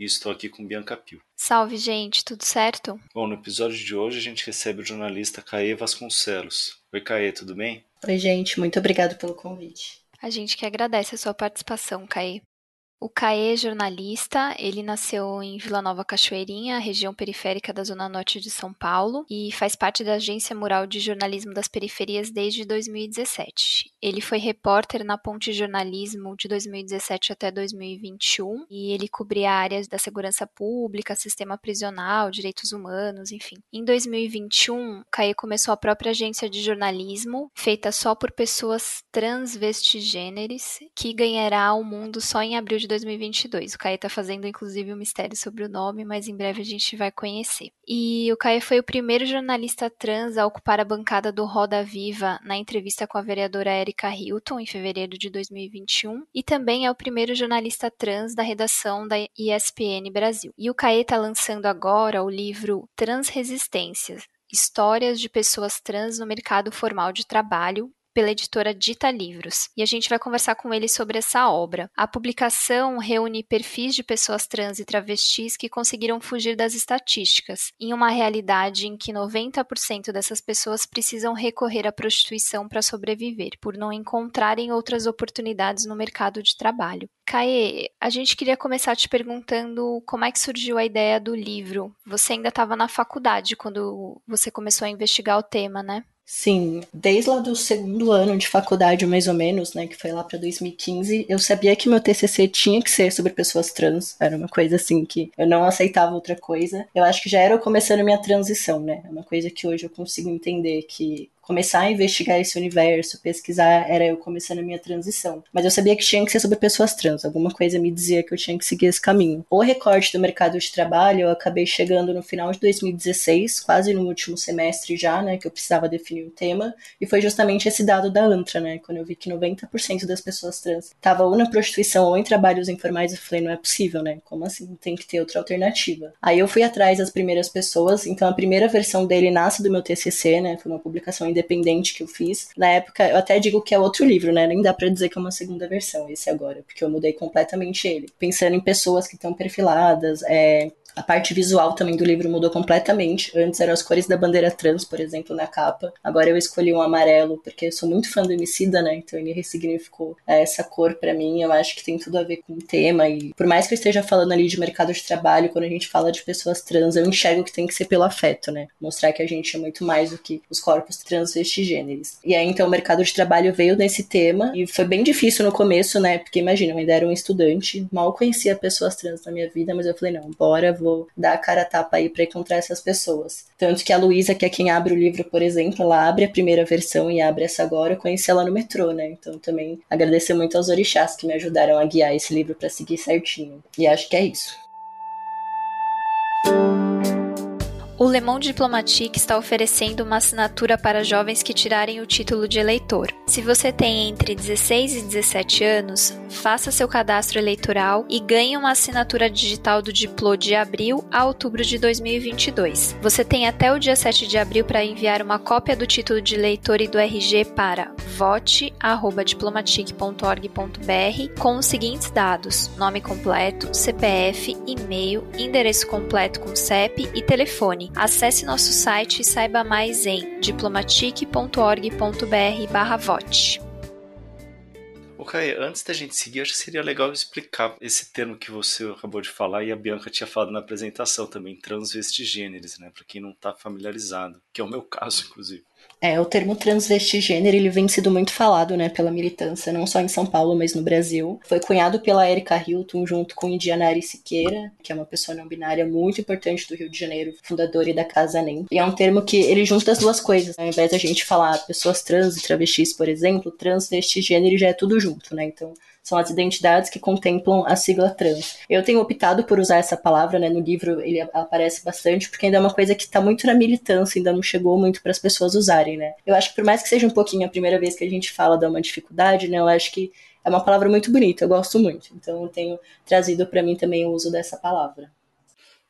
e estou aqui com Bianca Pio. Salve, gente, tudo certo? Bom, no episódio de hoje a gente recebe o jornalista Caê Vasconcelos. Oi, Caê, tudo bem? Oi, gente, muito obrigado pelo convite. A gente que agradece a sua participação, Caê. O Caê é jornalista, ele nasceu em Vila Nova Cachoeirinha, região periférica da Zona Norte de São Paulo, e faz parte da Agência Mural de Jornalismo das Periferias desde 2017. Ele foi repórter na Ponte Jornalismo de 2017 até 2021, e ele cobria áreas da segurança pública, sistema prisional, direitos humanos, enfim. Em 2021, Caê começou a própria agência de jornalismo, feita só por pessoas transvestigêneres, que ganhará o mundo só em abril de 2022. O Caê tá fazendo, inclusive, um mistério sobre o nome, mas em breve a gente vai conhecer. E o Caê foi o primeiro jornalista trans a ocupar a bancada do Roda Viva na entrevista com a vereadora Erika Hilton, em fevereiro de 2021, e também é o primeiro jornalista trans da redação da ESPN Brasil. E o Caê tá lançando agora o livro Transresistências, Histórias de pessoas trans no mercado formal de trabalho, pela editora Dita Livros, e a gente vai conversar com ele sobre essa obra. A publicação reúne perfis de pessoas trans e travestis que conseguiram fugir das estatísticas, em uma realidade em que 90% dessas pessoas precisam recorrer à prostituição para sobreviver, por não encontrarem outras oportunidades no mercado de trabalho. Caê, a gente queria começar te perguntando como é que surgiu a ideia do livro. Você ainda estava na faculdade quando você começou a investigar o tema, né? Sim, desde lá do segundo ano de faculdade, mais ou menos, né, que foi lá para 2015, eu sabia que meu TCC tinha que ser sobre pessoas trans. Era uma coisa assim que eu não aceitava outra coisa. Eu acho que já era eu começando minha transição, né? É uma coisa que hoje eu consigo entender que começar a investigar esse universo, pesquisar, era eu começando a minha transição. Mas eu sabia que tinha que ser sobre pessoas trans, alguma coisa me dizia que eu tinha que seguir esse caminho. O recorte do mercado de trabalho, eu acabei chegando no final de 2016, quase no último semestre já, né, que eu precisava definir o tema, e foi justamente esse dado da ANTRA, né, quando eu vi que 90% das pessoas trans estavam ou na prostituição ou em trabalhos informais, eu falei, não é possível, né, como assim? Tem que ter outra alternativa. Aí eu fui atrás das primeiras pessoas, então a primeira versão dele nasce do meu TCC, né, foi uma publicação independente que eu fiz. Na época, eu até digo que é outro livro, né? Nem dá para dizer que é uma segunda versão, esse agora, porque eu mudei completamente ele. Pensando em pessoas que estão perfiladas, é, a parte visual também do livro mudou completamente. Antes eram as cores da bandeira trans, por exemplo, na capa. Agora eu escolhi um amarelo, porque eu sou muito fã do Emicida, né? Então ele ressignificou é, essa cor para mim. Eu acho que tem tudo a ver com o tema. E por mais que eu esteja falando ali de mercado de trabalho, quando a gente fala de pessoas trans, eu enxergo que tem que ser pelo afeto, né? Mostrar que a gente é muito mais do que os corpos trans gêneros. E aí, então, o mercado de trabalho veio nesse tema. E foi bem difícil no começo, né? Porque imagina, eu ainda era um estudante, mal conhecia pessoas trans na minha vida, mas eu falei, não, bora, vou dar a cara a tapa aí para encontrar essas pessoas. Tanto que a Luísa, que é quem abre o livro, por exemplo, ela abre a primeira versão e abre essa agora. Eu conheci ela no metrô, né? Então também agradecer muito aos orixás que me ajudaram a guiar esse livro para seguir certinho. E acho que é isso. O Le Monde Diplomatique está oferecendo uma assinatura para jovens que tirarem o título de eleitor. Se você tem entre 16 e 17 anos, faça seu cadastro eleitoral e ganhe uma assinatura digital do Diplo de abril a outubro de 2022. Você tem até o dia 7 de abril para enviar uma cópia do título de eleitor e do RG para vote@diplomatique.org.br com os seguintes dados: nome completo, CPF, e-mail, endereço completo com CEP e telefone Acesse nosso site e saiba mais em diplomatic.org.br/vote. Ok, antes da gente seguir, acho que seria legal explicar esse termo que você acabou de falar e a Bianca tinha falado na apresentação também, transvestigêneres, né? Para quem não está familiarizado, que é o meu caso, inclusive. É, o termo transvestigênero, ele vem sido muito falado, né, pela militância, não só em São Paulo, mas no Brasil. Foi cunhado pela Erika Hilton junto com Indianari Siqueira, que é uma pessoa não binária muito importante do Rio de Janeiro, fundadora da Casa NEM. E é um termo que ele junta as duas coisas. Ao invés da gente falar pessoas trans e travestis, por exemplo, transvestigênero já é tudo junto, né? Então, são as identidades que contemplam a sigla trans. Eu tenho optado por usar essa palavra, né, no livro ele aparece bastante, porque ainda é uma coisa que está muito na militância, ainda não chegou muito para as pessoas usarem, né. Eu acho que por mais que seja um pouquinho a primeira vez que a gente fala de uma dificuldade, né, eu acho que é uma palavra muito bonita, eu gosto muito. Então eu tenho trazido para mim também o uso dessa palavra.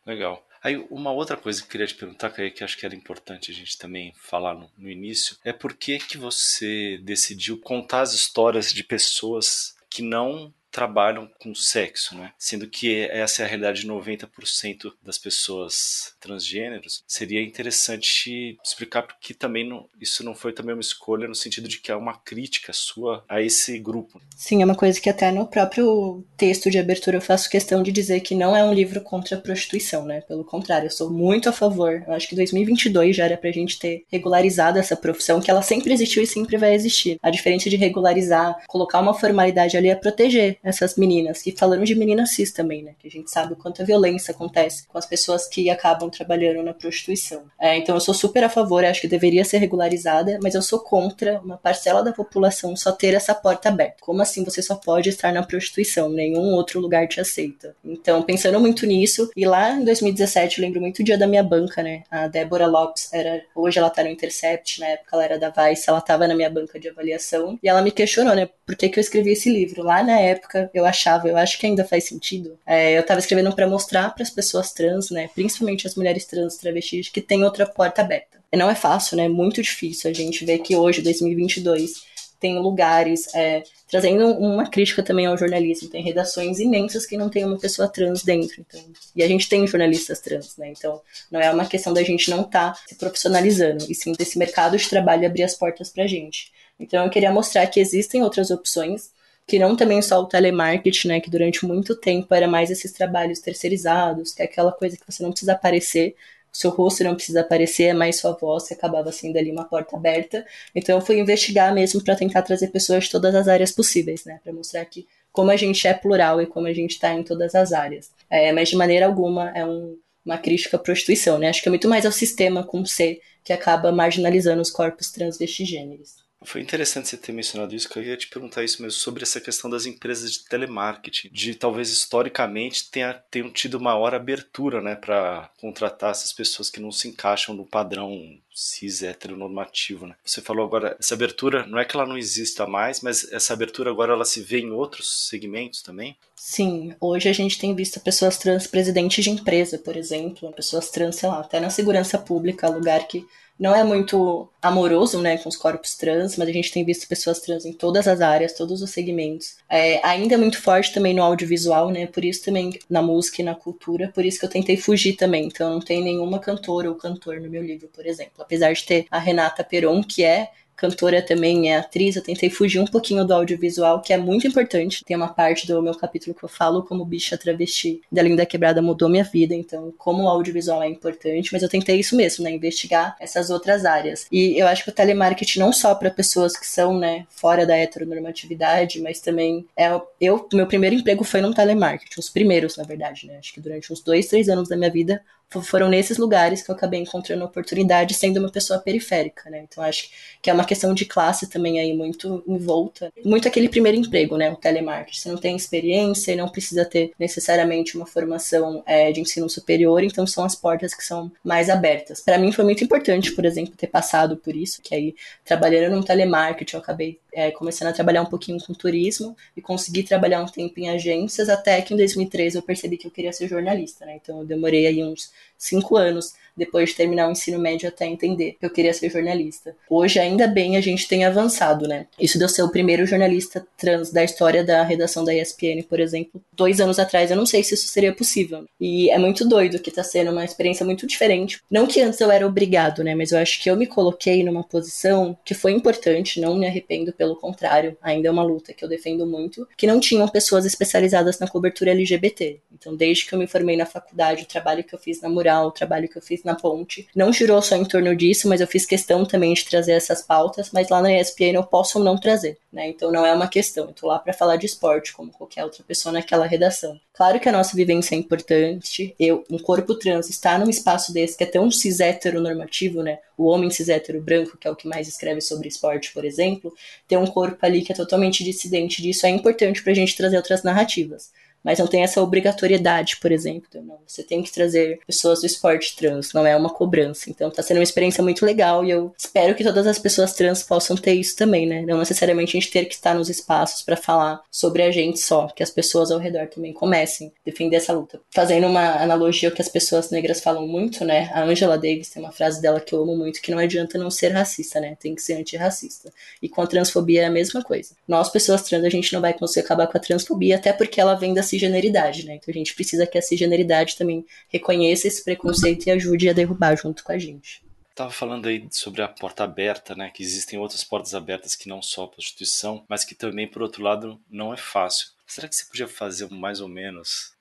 Legal. Aí, uma outra coisa que eu queria te perguntar, que acho que era importante a gente também falar no, no início, é por que, que você decidiu contar as histórias de pessoas que não trabalham com sexo, né? Sendo que essa é a realidade de 90% das pessoas transgêneros. Seria interessante explicar porque também não, isso não foi também uma escolha no sentido de que é uma crítica sua a esse grupo. Sim, é uma coisa que até no próprio texto de abertura eu faço questão de dizer que não é um livro contra a prostituição, né? Pelo contrário, eu sou muito a favor. Eu acho que 2022 já era pra gente ter regularizado essa profissão, que ela sempre existiu e sempre vai existir. A diferença de regularizar, colocar uma formalidade ali é proteger essas meninas. E falando de meninas cis também, né? Que a gente sabe o quanto a violência acontece com as pessoas que acabam trabalhando na prostituição. É, então eu sou super a favor, acho que deveria ser regularizada, mas eu sou contra uma parcela da população só ter essa porta aberta. Como assim você só pode estar na prostituição? Nenhum outro lugar te aceita. Então, pensando muito nisso, e lá em 2017, eu lembro muito o dia da minha banca, né? A Débora Lopes era. Hoje ela tá no Intercept, na época ela era da Vice, ela tava na minha banca de avaliação, e ela me questionou, né? Por que, que eu escrevi esse livro? Lá na época época eu achava, eu acho que ainda faz sentido. É, eu estava escrevendo para mostrar para as pessoas trans, né, principalmente as mulheres trans travestis, que tem outra porta aberta. E não é fácil, né? É muito difícil a gente ver que hoje, 2022, tem lugares é, trazendo uma crítica também ao jornalismo. Tem redações imensas que não tem uma pessoa trans dentro. Então, e a gente tem jornalistas trans, né? Então, não é uma questão da gente não estar tá se profissionalizando, e sim desse mercado de trabalho abrir as portas para gente. Então, eu queria mostrar que existem outras opções que não também só o telemarketing, né, que durante muito tempo era mais esses trabalhos terceirizados, que é aquela coisa que você não precisa aparecer, o seu rosto não precisa aparecer, é mais sua voz, que acabava sendo ali uma porta aberta. Então eu fui investigar mesmo para tentar trazer pessoas de todas as áreas possíveis, né, para mostrar que como a gente é plural e como a gente está em todas as áreas. É, mas de maneira alguma é um, uma crítica à prostituição, né? Acho que é muito mais ao sistema com C que acaba marginalizando os corpos transvestigêneros. Foi interessante você ter mencionado isso, que eu ia te perguntar isso mesmo, sobre essa questão das empresas de telemarketing, de talvez historicamente tenha, tenham tido maior abertura né, para contratar essas pessoas que não se encaixam no padrão cis heteronormativo. Né? Você falou agora, essa abertura, não é que ela não exista mais, mas essa abertura agora ela se vê em outros segmentos também? Sim, hoje a gente tem visto pessoas trans presidentes de empresa, por exemplo, pessoas trans, sei lá, até na segurança pública, lugar que não é muito amoroso, né, com os corpos trans, mas a gente tem visto pessoas trans em todas as áreas, todos os segmentos. É, ainda é muito forte também no audiovisual, né, por isso também na música e na cultura, por isso que eu tentei fugir também. Então não tem nenhuma cantora ou cantor no meu livro, por exemplo. Apesar de ter a Renata Peron, que é cantora também, é atriz, eu tentei fugir um pouquinho do audiovisual, que é muito importante. Tem uma parte do meu capítulo que eu falo como bicha travesti da Linda Quebrada mudou minha vida, então como o audiovisual é importante, mas eu tentei isso mesmo, né, investigar essas outras áreas. E eu acho que o telemarketing não só para pessoas que são, né, fora da heteronormatividade, mas também é eu, meu primeiro emprego foi no telemarketing, os primeiros, na verdade, né? Acho que durante uns dois, três anos da minha vida foram nesses lugares que eu acabei encontrando oportunidade sendo uma pessoa periférica, né? Então acho que é uma questão de classe também aí muito envolta. Muito aquele primeiro emprego, né? O telemarketing. Você não tem experiência e não precisa ter necessariamente uma formação é, de ensino superior, então são as portas que são mais abertas. Para mim foi muito importante, por exemplo, ter passado por isso, que aí trabalhando no telemarketing eu acabei é, começando a trabalhar um pouquinho com turismo e consegui trabalhar um tempo em agências até que em 2013 eu percebi que eu queria ser jornalista, né? Então eu demorei aí uns cinco anos depois de terminar o ensino médio até entender que eu queria ser jornalista. Hoje, ainda bem, a gente tem avançado, né? Isso de eu ser o primeiro jornalista trans da história da redação da ESPN, por exemplo, dois anos atrás, eu não sei se isso seria possível. E é muito doido que tá sendo uma experiência muito diferente. Não que antes eu era obrigado, né? Mas eu acho que eu me coloquei numa posição que foi importante, não me arrependo, pelo contrário, ainda é uma luta que eu defendo muito, que não tinham pessoas especializadas na cobertura LGBT. Então, desde que eu me formei na faculdade, o trabalho que eu fiz na Mural, o trabalho que eu fiz na ponte. Não girou só em torno disso, mas eu fiz questão também de trazer essas pautas, mas lá na ESPN eu posso ou não trazer, né? Então não é uma questão. Eu tô lá para falar de esporte, como qualquer outra pessoa naquela redação. Claro que a nossa vivência é importante. Eu, um corpo trans, está num espaço desse que é tão cis normativo, né? O homem cis branco, que é o que mais escreve sobre esporte, por exemplo, ter um corpo ali que é totalmente dissidente disso, é importante pra gente trazer outras narrativas mas não tem essa obrigatoriedade, por exemplo. Não, você tem que trazer pessoas do esporte trans, não é uma cobrança. Então tá sendo uma experiência muito legal e eu espero que todas as pessoas trans possam ter isso também, né? Não necessariamente a gente ter que estar nos espaços para falar sobre a gente só, que as pessoas ao redor também comecem a defender essa luta. Fazendo uma analogia ao que as pessoas negras falam muito, né? A Angela Davis tem uma frase dela que eu amo muito, que não adianta não ser racista, né? Tem que ser antirracista. E com a transfobia é a mesma coisa. Nós, pessoas trans, a gente não vai conseguir acabar com a transfobia, até porque ela vem da cisgeneridade, né? Então a gente precisa que a cisgeneridade também reconheça esse preconceito e ajude a derrubar junto com a gente. Estava falando aí sobre a porta aberta, né? Que existem outras portas abertas que não só a prostituição, mas que também, por outro lado, não é fácil. Será que você podia fazer mais ou menos?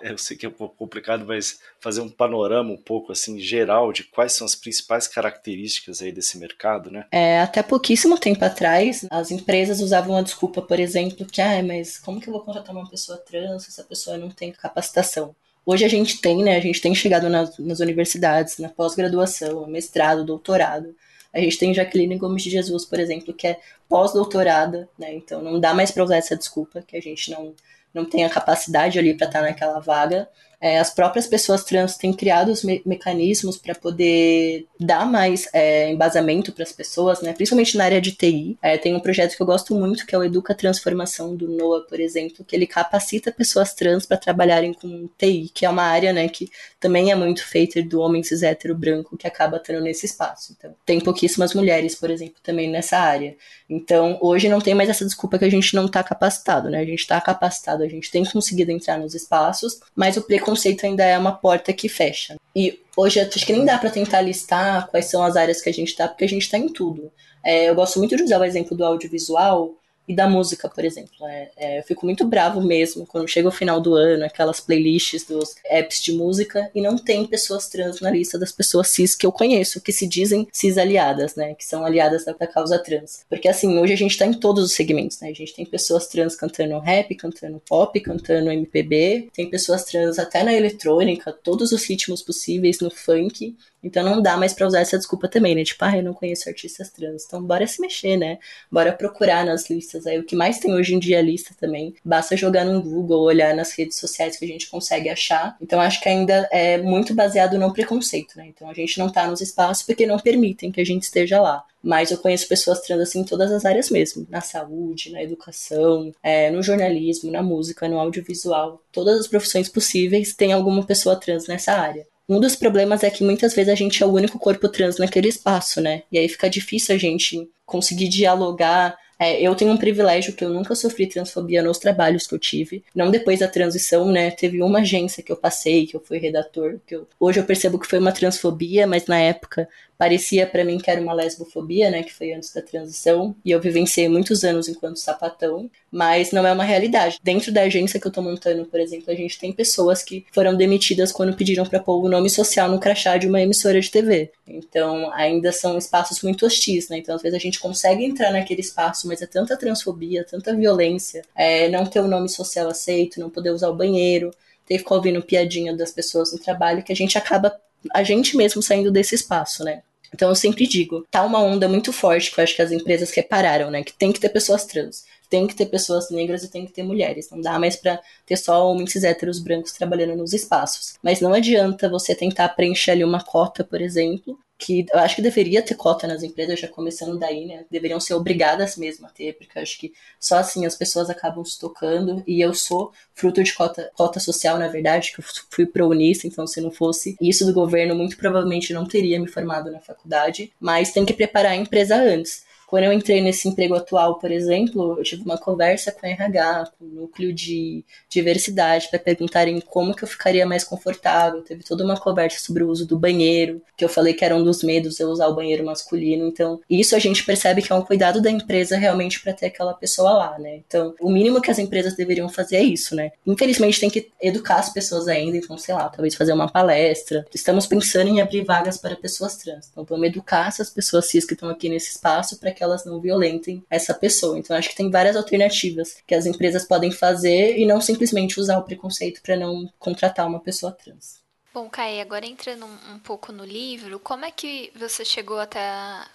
Eu sei que é um pouco complicado, mas fazer um panorama um pouco assim geral de quais são as principais características aí desse mercado, né? É, até pouquíssimo tempo atrás, as empresas usavam a desculpa, por exemplo, que ah, mas como que eu vou contratar uma pessoa trans se essa pessoa não tem capacitação? Hoje a gente tem, né? A gente tem chegado nas, nas universidades, na pós-graduação, mestrado, doutorado. A gente tem Jaqueline Gomes de Jesus, por exemplo, que é pós-doutorada, né? Então não dá mais para usar essa desculpa que a gente não não tem a capacidade ali para estar tá naquela vaga. É, as próprias pessoas trans têm criado os me mecanismos para poder dar mais é, embasamento para as pessoas, né? principalmente na área de TI. É, tem um projeto que eu gosto muito, que é o Educa Transformação do NOAA, por exemplo, que ele capacita pessoas trans para trabalharem com TI, que é uma área né, que também é muito feita do homem cis hétero branco que acaba tendo nesse espaço. Então, tem pouquíssimas mulheres, por exemplo, também nessa área. Então, hoje não tem mais essa desculpa que a gente não está capacitado, né? A gente está capacitado, a gente tem conseguido entrar nos espaços, mas o preconceito ainda é uma porta que fecha. E hoje acho que nem dá para tentar listar quais são as áreas que a gente está, porque a gente está em tudo. É, eu gosto muito de usar o exemplo do audiovisual, e da música, por exemplo. É, é, eu fico muito bravo mesmo quando chega o final do ano, aquelas playlists dos apps de música e não tem pessoas trans na lista das pessoas cis que eu conheço, que se dizem cis aliadas, né? Que são aliadas da, da causa trans. Porque assim, hoje a gente tá em todos os segmentos, né? A gente tem pessoas trans cantando rap, cantando pop, cantando MPB, tem pessoas trans até na eletrônica, todos os ritmos possíveis no funk. Então não dá mais para usar essa desculpa também, né? Tipo, ah, eu não conheço artistas trans. Então bora se mexer, né? Bora procurar nas listas. Aí o que mais tem hoje em dia é lista também. Basta jogar no Google, olhar nas redes sociais que a gente consegue achar. Então acho que ainda é muito baseado no preconceito, né? Então a gente não tá nos espaços porque não permitem que a gente esteja lá. Mas eu conheço pessoas trans assim em todas as áreas mesmo. Na saúde, na educação, é, no jornalismo, na música, no audiovisual. Todas as profissões possíveis tem alguma pessoa trans nessa área. Um dos problemas é que muitas vezes a gente é o único corpo trans naquele espaço, né? E aí fica difícil a gente conseguir dialogar. É, eu tenho um privilégio que eu nunca sofri transfobia nos trabalhos que eu tive. Não depois da transição, né? Teve uma agência que eu passei, que eu fui redator, que eu, hoje eu percebo que foi uma transfobia, mas na época parecia para mim que era uma lesbofobia, né, que foi antes da transição, e eu vivenciei muitos anos enquanto sapatão, mas não é uma realidade. Dentro da agência que eu tô montando, por exemplo, a gente tem pessoas que foram demitidas quando pediram para pôr o nome social no crachá de uma emissora de TV. Então, ainda são espaços muito hostis, né? Então, às vezes a gente consegue entrar naquele espaço, mas é tanta transfobia, tanta violência, é, não ter o nome social aceito, não poder usar o banheiro, ter que ficar ouvindo piadinha das pessoas no trabalho, que a gente acaba a gente mesmo saindo desse espaço, né? Então eu sempre digo, tá uma onda muito forte que eu acho que as empresas repararam, né? Que tem que ter pessoas trans, tem que ter pessoas negras e tem que ter mulheres. Não dá mais para ter só homens héteros brancos trabalhando nos espaços. Mas não adianta você tentar preencher ali uma cota, por exemplo, que eu acho que deveria ter cota nas empresas, já começando daí, né? Deveriam ser obrigadas mesmo a ter, porque eu acho que só assim as pessoas acabam se tocando. E eu sou fruto de cota, cota social, na verdade, que eu fui pro Unista, então se não fosse isso do governo, muito provavelmente não teria me formado na faculdade. Mas tem que preparar a empresa antes. Quando eu entrei nesse emprego atual, por exemplo, eu tive uma conversa com a RH, com o núcleo de diversidade, para perguntarem como que eu ficaria mais confortável. Teve toda uma conversa sobre o uso do banheiro, que eu falei que era um dos medos eu usar o banheiro masculino. Então, isso a gente percebe que é um cuidado da empresa realmente para ter aquela pessoa lá, né? Então, o mínimo que as empresas deveriam fazer é isso, né? Infelizmente, tem que educar as pessoas ainda, então, sei lá, talvez fazer uma palestra. Estamos pensando em abrir vagas para pessoas trans. Então, vamos educar essas pessoas cis que estão aqui nesse espaço para que elas não violentem essa pessoa. Então acho que tem várias alternativas que as empresas podem fazer e não simplesmente usar o preconceito para não contratar uma pessoa trans. Bom, Kai, agora entrando um, pouco no livro, como é que você chegou até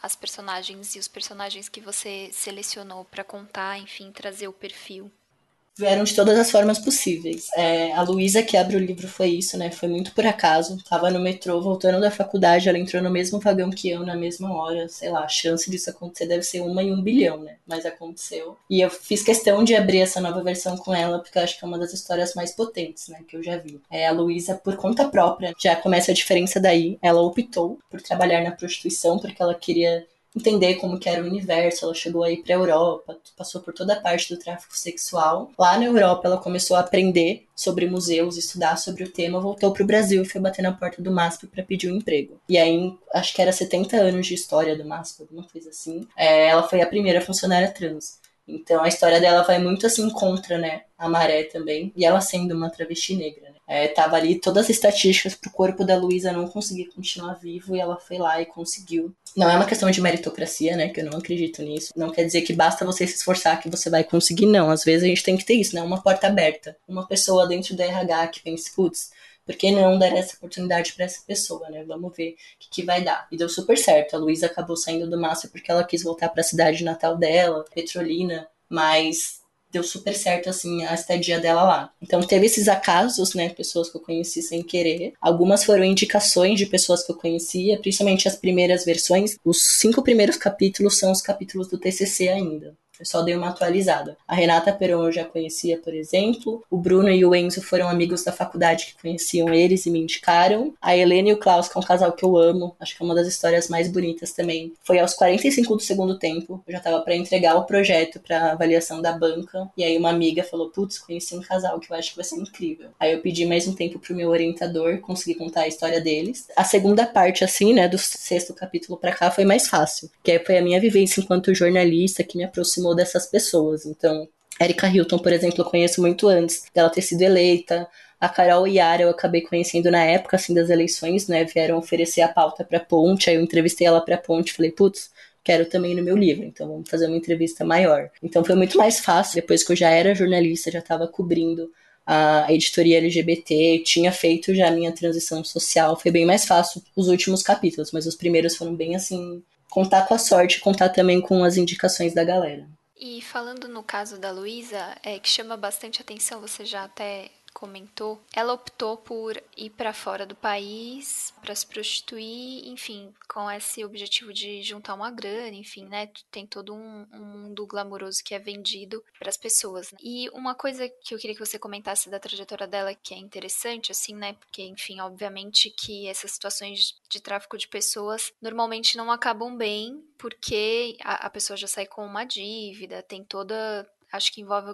as personagens e os personagens que você selecionou para contar, enfim, trazer o perfil? Vieram de todas as formas possíveis. É, a Luísa que abre o livro foi isso, né? Foi muito por acaso. Tava no metrô, voltando da faculdade, ela entrou no mesmo vagão que eu na mesma hora. Sei lá, a chance disso acontecer deve ser uma em um bilhão, né? Mas aconteceu. E eu fiz questão de abrir essa nova versão com ela, porque eu acho que é uma das histórias mais potentes, né? Que eu já vi. É, a Luísa, por conta própria, já começa a diferença daí. Ela optou por trabalhar na prostituição, porque ela queria entender como que era o universo. Ela chegou aí para a Europa, passou por toda a parte do tráfico sexual. Lá na Europa, ela começou a aprender sobre museus, estudar sobre o tema, voltou para o Brasil e foi bater na porta do MASP para pedir um emprego. E aí, acho que era 70 anos de história do MASP, alguma coisa assim. É, ela foi a primeira funcionária trans. Então a história dela vai muito assim contra, né, a maré também, e ela sendo uma travesti negra? É, tava ali todas as estatísticas pro corpo da Luísa não conseguir continuar vivo e ela foi lá e conseguiu. Não é uma questão de meritocracia, né? Que eu não acredito nisso. Não quer dizer que basta você se esforçar que você vai conseguir, não. Às vezes a gente tem que ter isso, né? Uma porta aberta. Uma pessoa dentro do RH que pensa, putz, por que não dar essa oportunidade para essa pessoa, né? Vamos ver o que, que, vai dar. E deu super certo. A Luísa acabou saindo do Márcio porque ela quis voltar para a cidade natal dela, Petrolina, mas deu super certo, assim, a estadia dela lá. Então teve esses acasos, né, pessoas que eu conheci sem querer. Algumas foram indicações de pessoas que eu conhecia, principalmente as primeiras versões. Os cinco primeiros capítulos são os capítulos do TCC ainda. Só dei uma atualizada. A Renata Peron eu já conhecia, por exemplo. O Bruno e o Enzo foram amigos da faculdade que conheciam eles e me indicaram. A Helena e o Klaus, que é um casal que eu amo, acho que é uma das histórias mais bonitas também. Foi aos 45 do segundo tempo. Eu já tava para entregar o projeto para avaliação da banca. E aí uma amiga falou: Putz, conheci um casal que eu acho que vai ser incrível. Aí eu pedi mais um tempo pro meu orientador conseguir contar a história deles. A segunda parte, assim, né, do sexto capítulo para cá foi mais fácil. Que aí foi a minha vivência enquanto jornalista que me aproximou dessas pessoas. Então, Erika Hilton, por exemplo, eu conheço muito antes dela ter sido eleita. A Carol Yara eu acabei conhecendo na época assim das eleições, né? Vieram oferecer a pauta para Ponte, aí eu entrevistei ela para Ponte, falei, putz, quero também no meu livro, então vamos fazer uma entrevista maior. Então foi muito mais fácil, depois que eu já era jornalista, já estava cobrindo a editoria LGBT, tinha feito já a minha transição social, foi bem mais fácil os últimos capítulos, mas os primeiros foram bem assim, contar com a sorte, contar também com as indicações da galera. E falando no caso da Luísa, é, que chama bastante atenção, você já até comentou, ela optou por ir para fora do país para se prostituir, enfim, com esse objetivo de juntar uma grana, enfim, né? Tem todo um, um mundo glamouroso que é vendido para as pessoas. Né? E uma coisa que eu queria que você comentasse da trajetória dela que é interessante, assim, né? Porque, enfim, obviamente que essas situações de tráfico de pessoas normalmente não acabam bem, porque a, a pessoa já sai com uma dívida, tem toda acho que envolve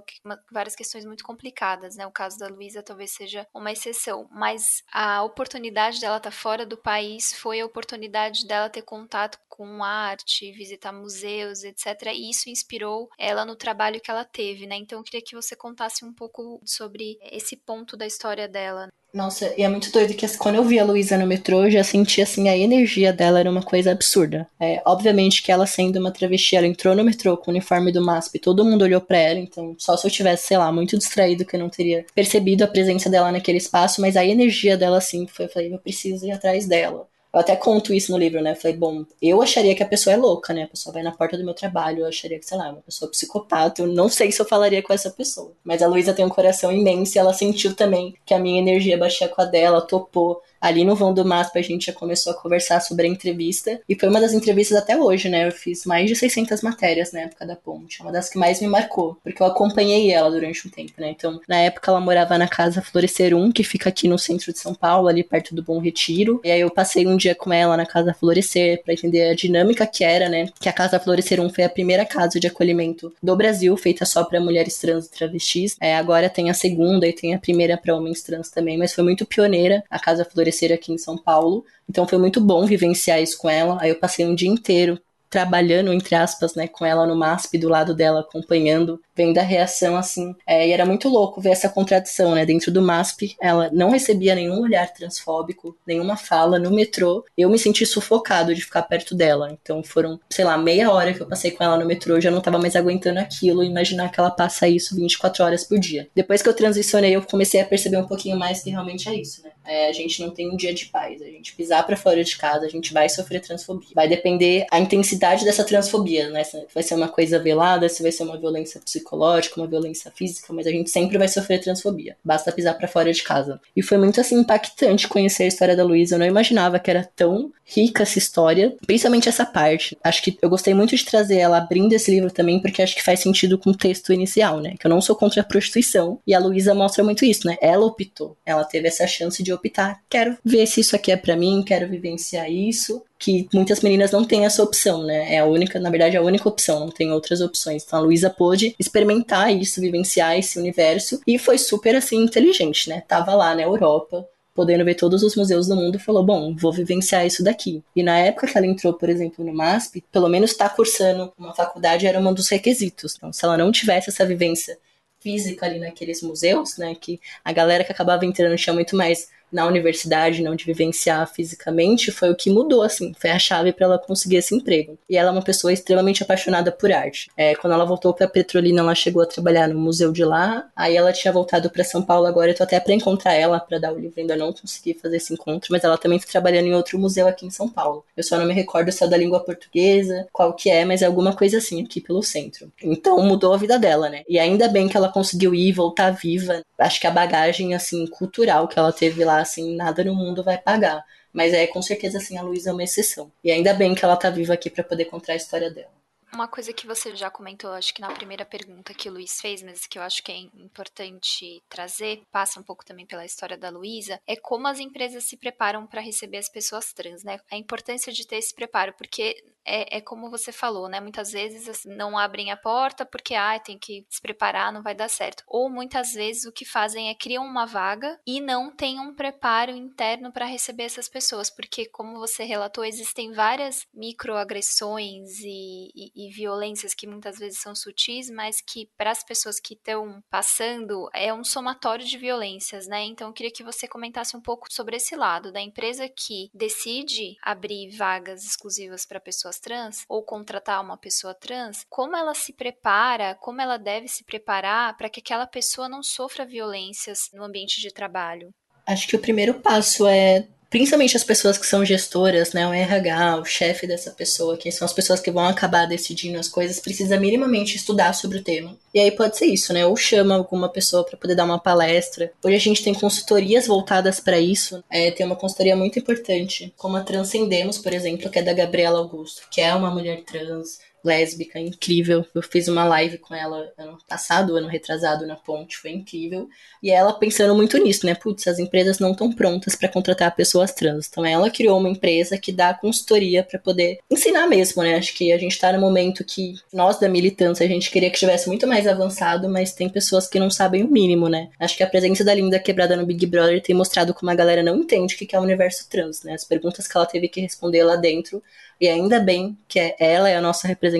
várias questões muito complicadas, né? O caso da Luísa talvez seja uma exceção, mas a oportunidade dela estar tá fora do país foi a oportunidade dela ter contato com arte, visitar museus, etc. E isso inspirou ela no trabalho que ela teve, né? Então eu queria que você contasse um pouco sobre esse ponto da história dela. Nossa, e é muito doido que quando eu vi a Luísa no metrô, eu já senti assim, a energia dela era uma coisa absurda. É, obviamente que ela sendo uma travesti, ela entrou no metrô com o uniforme do MASP, todo mundo olhou pra ela, então só se eu tivesse, sei lá, muito distraído que eu não teria percebido a presença dela naquele espaço, mas a energia dela assim, foi, eu falei, eu preciso ir atrás dela. Eu até conto isso no livro, né? falei, bom, eu acharia que a pessoa é louca, né? A pessoa vai na porta do meu trabalho, eu acharia que, sei lá, é uma pessoa psicopata. Eu não sei se eu falaria com essa pessoa. Mas a Luísa tem um coração imenso e ela sentiu também que a minha energia baixia com a dela, topou ali no vão do MASP a gente já começou a conversar sobre a entrevista e foi uma das entrevistas até hoje, né? Eu fiz mais de 600 matérias na época da Ponte, uma das que mais me marcou, porque eu acompanhei ela durante um tempo, né? Então, na época ela morava na casa Florescer 1, que fica aqui no centro de São Paulo, ali perto do Bom Retiro. E aí eu passei um dia com ela na casa Florescer para entender a dinâmica que era, né? Que a casa Florescer 1 foi a primeira casa de acolhimento do Brasil, feita só para mulheres trans e travestis. É, agora tem a segunda e tem a primeira para homens trans também, mas foi muito pioneira a casa Florescer aqui em São Paulo. Então foi muito bom vivenciar isso com ela. Aí eu passei um dia inteiro trabalhando, entre aspas, né, com ela no MASP, do lado dela, acompanhando, vendo a reação, assim. É, e era muito louco ver essa contradição, né? Dentro do MASP, ela não recebia nenhum olhar transfóbico, nenhuma fala no metrô. Eu me senti sufocado de ficar perto dela. Então foram, sei lá, meia hora que eu passei com ela no metrô, eu já não tava mais aguentando aquilo, imaginar que ela passa isso 24 horas por dia. Depois que eu transicionei, eu comecei a perceber um pouquinho mais que realmente é isso, né? É, a gente não tem um dia de paz. A gente pisar para fora de casa, a gente vai sofrer transfobia. Vai depender a intensidade dessa transfobia, né? Vai ser uma coisa velada, se vai ser uma violência psicológica, uma violência física, mas a gente sempre vai sofrer transfobia. Basta pisar para fora de casa. E foi muito assim impactante conhecer a história da Luísa. Eu não imaginava que era tão rica essa história, principalmente essa parte. Acho que eu gostei muito de trazer ela abrindo esse livro também, porque acho que faz sentido com o texto inicial, né? Que eu não sou contra a prostituição. E a Luísa mostra muito isso, né? Ela optou. Ela teve essa chance de optar. Quero ver se isso aqui é para mim, quero vivenciar isso que muitas meninas não têm essa opção, né? É a única, na verdade, é a única opção, não tem outras opções. Então a Luísa pôde experimentar isso, vivenciar esse universo e foi super assim inteligente, né? Tava lá na Europa, podendo ver todos os museus do mundo, falou: bom, vou vivenciar isso daqui. E na época que ela entrou, por exemplo, no MASP, pelo menos estar tá cursando uma faculdade era um dos requisitos. Então, se ela não tivesse essa vivência física ali naqueles museus, né, que a galera que acabava entrando tinha muito mais na universidade, não de vivenciar fisicamente, foi o que mudou, assim, foi a chave para ela conseguir esse emprego. E ela é uma pessoa extremamente apaixonada por arte. É, quando ela voltou para Petrolina, ela chegou a trabalhar no museu de lá. Aí ela tinha voltado para São Paulo agora, eu tô até para encontrar ela para dar o livro, ainda não consegui fazer esse encontro, mas ela também está trabalhando em outro museu aqui em São Paulo. Eu só não me recordo se é da língua portuguesa, qual que é, mas é alguma coisa assim aqui pelo centro. Então mudou a vida dela, né? E ainda bem que ela conseguiu ir, voltar viva. Acho que a bagagem assim cultural que ela teve lá assim, nada no mundo vai pagar. Mas é com certeza assim a Luísa é uma exceção. E ainda bem que ela tá viva aqui para poder contar a história dela. Uma coisa que você já comentou, acho que na primeira pergunta que o Luiz fez, mas que eu acho que é importante trazer, passa um pouco também pela história da Luísa, é como as empresas se preparam para receber as pessoas trans, né? A importância de ter esse preparo, porque é, é como você falou, né? Muitas vezes assim, não abrem a porta porque ah, tem que se preparar, não vai dar certo. Ou muitas vezes o que fazem é criam uma vaga e não tem um preparo interno para receber essas pessoas, porque como você relatou, existem várias microagressões e, e, e violências que muitas vezes são sutis, mas que para as pessoas que estão passando é um somatório de violências, né? Então eu queria que você comentasse um pouco sobre esse lado da empresa que decide abrir vagas exclusivas para pessoas trans ou contratar uma pessoa trans, como ela se prepara, como ela deve se preparar para que aquela pessoa não sofra violências no ambiente de trabalho? Acho que o primeiro passo é principalmente as pessoas que são gestoras, né, o RH, o chefe dessa pessoa, que são as pessoas que vão acabar decidindo as coisas, precisa minimamente estudar sobre o tema. E aí pode ser isso, né, ou chama alguma pessoa para poder dar uma palestra. Hoje a gente tem consultorias voltadas para isso. É, tem uma consultoria muito importante, como a Transcendemos, por exemplo, que é da Gabriela Augusto, que é uma mulher trans lésbica, incrível. Eu fiz uma live com ela ano passado, ano retrasado na ponte, foi incrível. E ela pensando muito nisso, né? Putz, as empresas não estão prontas para contratar pessoas trans. Então ela criou uma empresa que dá consultoria para poder ensinar mesmo, né? Acho que a gente tá no momento que nós da militância a gente queria que estivesse muito mais avançado, mas tem pessoas que não sabem o mínimo, né? Acho que a presença da Linda Quebrada no Big Brother tem mostrado como a galera não entende o que é o universo trans, né? As perguntas que ela teve que responder lá dentro e ainda bem que é, ela é a nossa representante,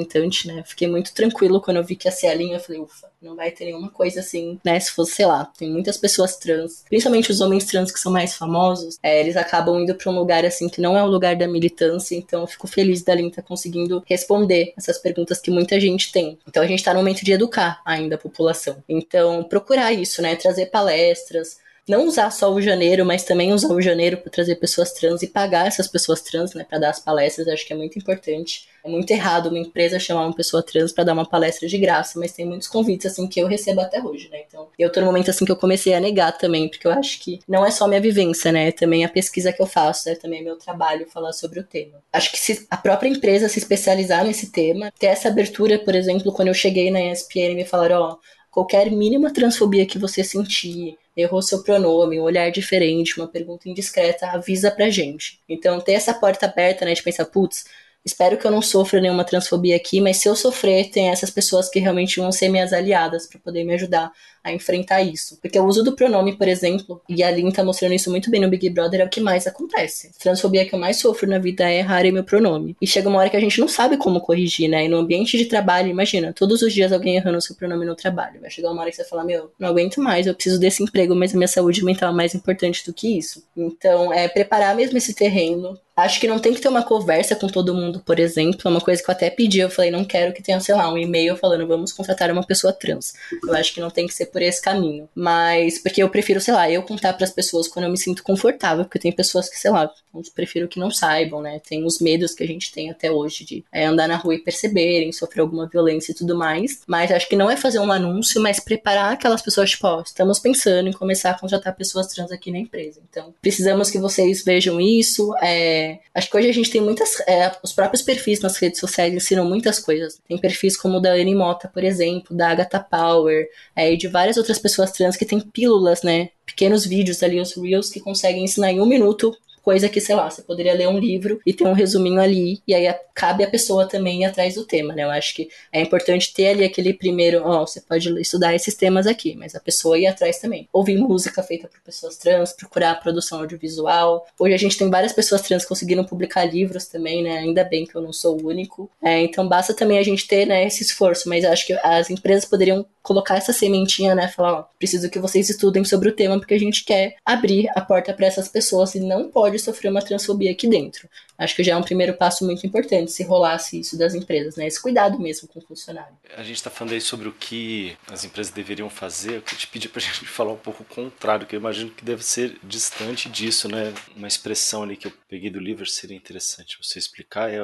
né? Fiquei muito tranquilo quando eu vi que ia ser a linha. Eu falei, ufa, não vai ter nenhuma coisa assim, né? Se fosse, sei lá, tem muitas pessoas trans, principalmente os homens trans que são mais famosos, é, eles acabam indo para um lugar assim que não é o lugar da militância. Então eu fico feliz da Lin tá conseguindo responder essas perguntas que muita gente tem. Então a gente está no momento de educar ainda a população. Então procurar isso, né? Trazer palestras não usar só o janeiro, mas também usar o janeiro para trazer pessoas trans e pagar essas pessoas trans, né, para dar as palestras, acho que é muito importante. É muito errado uma empresa chamar uma pessoa trans para dar uma palestra de graça, mas tem muitos convites assim que eu recebo até hoje, né? Então, eu tô no momento assim que eu comecei a negar também, porque eu acho que não é só minha vivência, né? É também a pesquisa que eu faço, é também meu trabalho falar sobre o tema. Acho que se a própria empresa se especializar nesse tema, ter essa abertura, por exemplo, quando eu cheguei na ESPN e me falaram, ó, oh, qualquer mínima transfobia que você sentir, errou seu pronome, um olhar diferente, uma pergunta indiscreta, avisa pra gente. Então, ter essa porta aberta, né, de pensar, putz, espero que eu não sofra nenhuma transfobia aqui, mas se eu sofrer, tem essas pessoas que realmente vão ser minhas aliadas para poder me ajudar a enfrentar isso. Porque o uso do pronome, por exemplo, e a Lin tá mostrando isso muito bem no Big Brother, é o que mais acontece. A transfobia que eu mais sofro na vida é errar meu pronome. E chega uma hora que a gente não sabe como corrigir, né? E no ambiente de trabalho, imagina, todos os dias alguém errando o seu pronome no trabalho. Vai chegar uma hora que você vai falar, meu, não aguento mais, eu preciso desse emprego, mas a minha saúde mental é mais importante do que isso. Então, é preparar mesmo esse terreno, Acho que não tem que ter uma conversa com todo mundo, por exemplo. É uma coisa que eu até pedi. Eu falei, não quero que tenha, sei lá, um e-mail falando, vamos contratar uma pessoa trans. Eu acho que não tem que ser por esse caminho. Mas, porque eu prefiro, sei lá, eu contar para as pessoas quando eu me sinto confortável. Porque tem pessoas que, sei lá, prefiro que não saibam, né? Tem os medos que a gente tem até hoje de é, andar na rua e perceberem, sofrer alguma violência e tudo mais. Mas acho que não é fazer um anúncio, mas preparar aquelas pessoas, tipo, ó, estamos pensando em começar a contratar pessoas trans aqui na empresa. Então, precisamos que vocês vejam isso. É, acho que hoje a gente tem muitas. É, os próprios perfis nas redes sociais ensinam muitas coisas. Tem perfis como o da Annie Mota, por exemplo, da Agatha Power, é, de várias outras pessoas trans que têm pílulas, né? Pequenos vídeos ali, os Reels, que conseguem ensinar em um minuto coisa que, sei lá, você poderia ler um livro e ter um resuminho ali, e aí cabe a pessoa também ir atrás do tema, né? Eu acho que é importante ter ali aquele primeiro, ó, oh, você pode estudar esses temas aqui, mas a pessoa ir atrás também. Ouvir música feita por pessoas trans, procurar produção audiovisual. Hoje a gente tem várias pessoas trans que conseguiram publicar livros também, né? Ainda bem que eu não sou o único. É, então basta também a gente ter, né, esse esforço, mas acho que as empresas poderiam colocar essa sementinha, né? Falar, ó, preciso que vocês estudem sobre o tema porque a gente quer abrir a porta para essas pessoas e não pode pode sofrer uma transfobia aqui dentro. Acho que já é um primeiro passo muito importante se rolasse isso das empresas, né? Esse cuidado mesmo com o funcionário. A gente está falando aí sobre o que as empresas deveriam fazer. Eu te pedir para a gente falar um pouco o contrário, que eu imagino que deve ser distante disso, né? Uma expressão ali que eu peguei do livro seria interessante você explicar é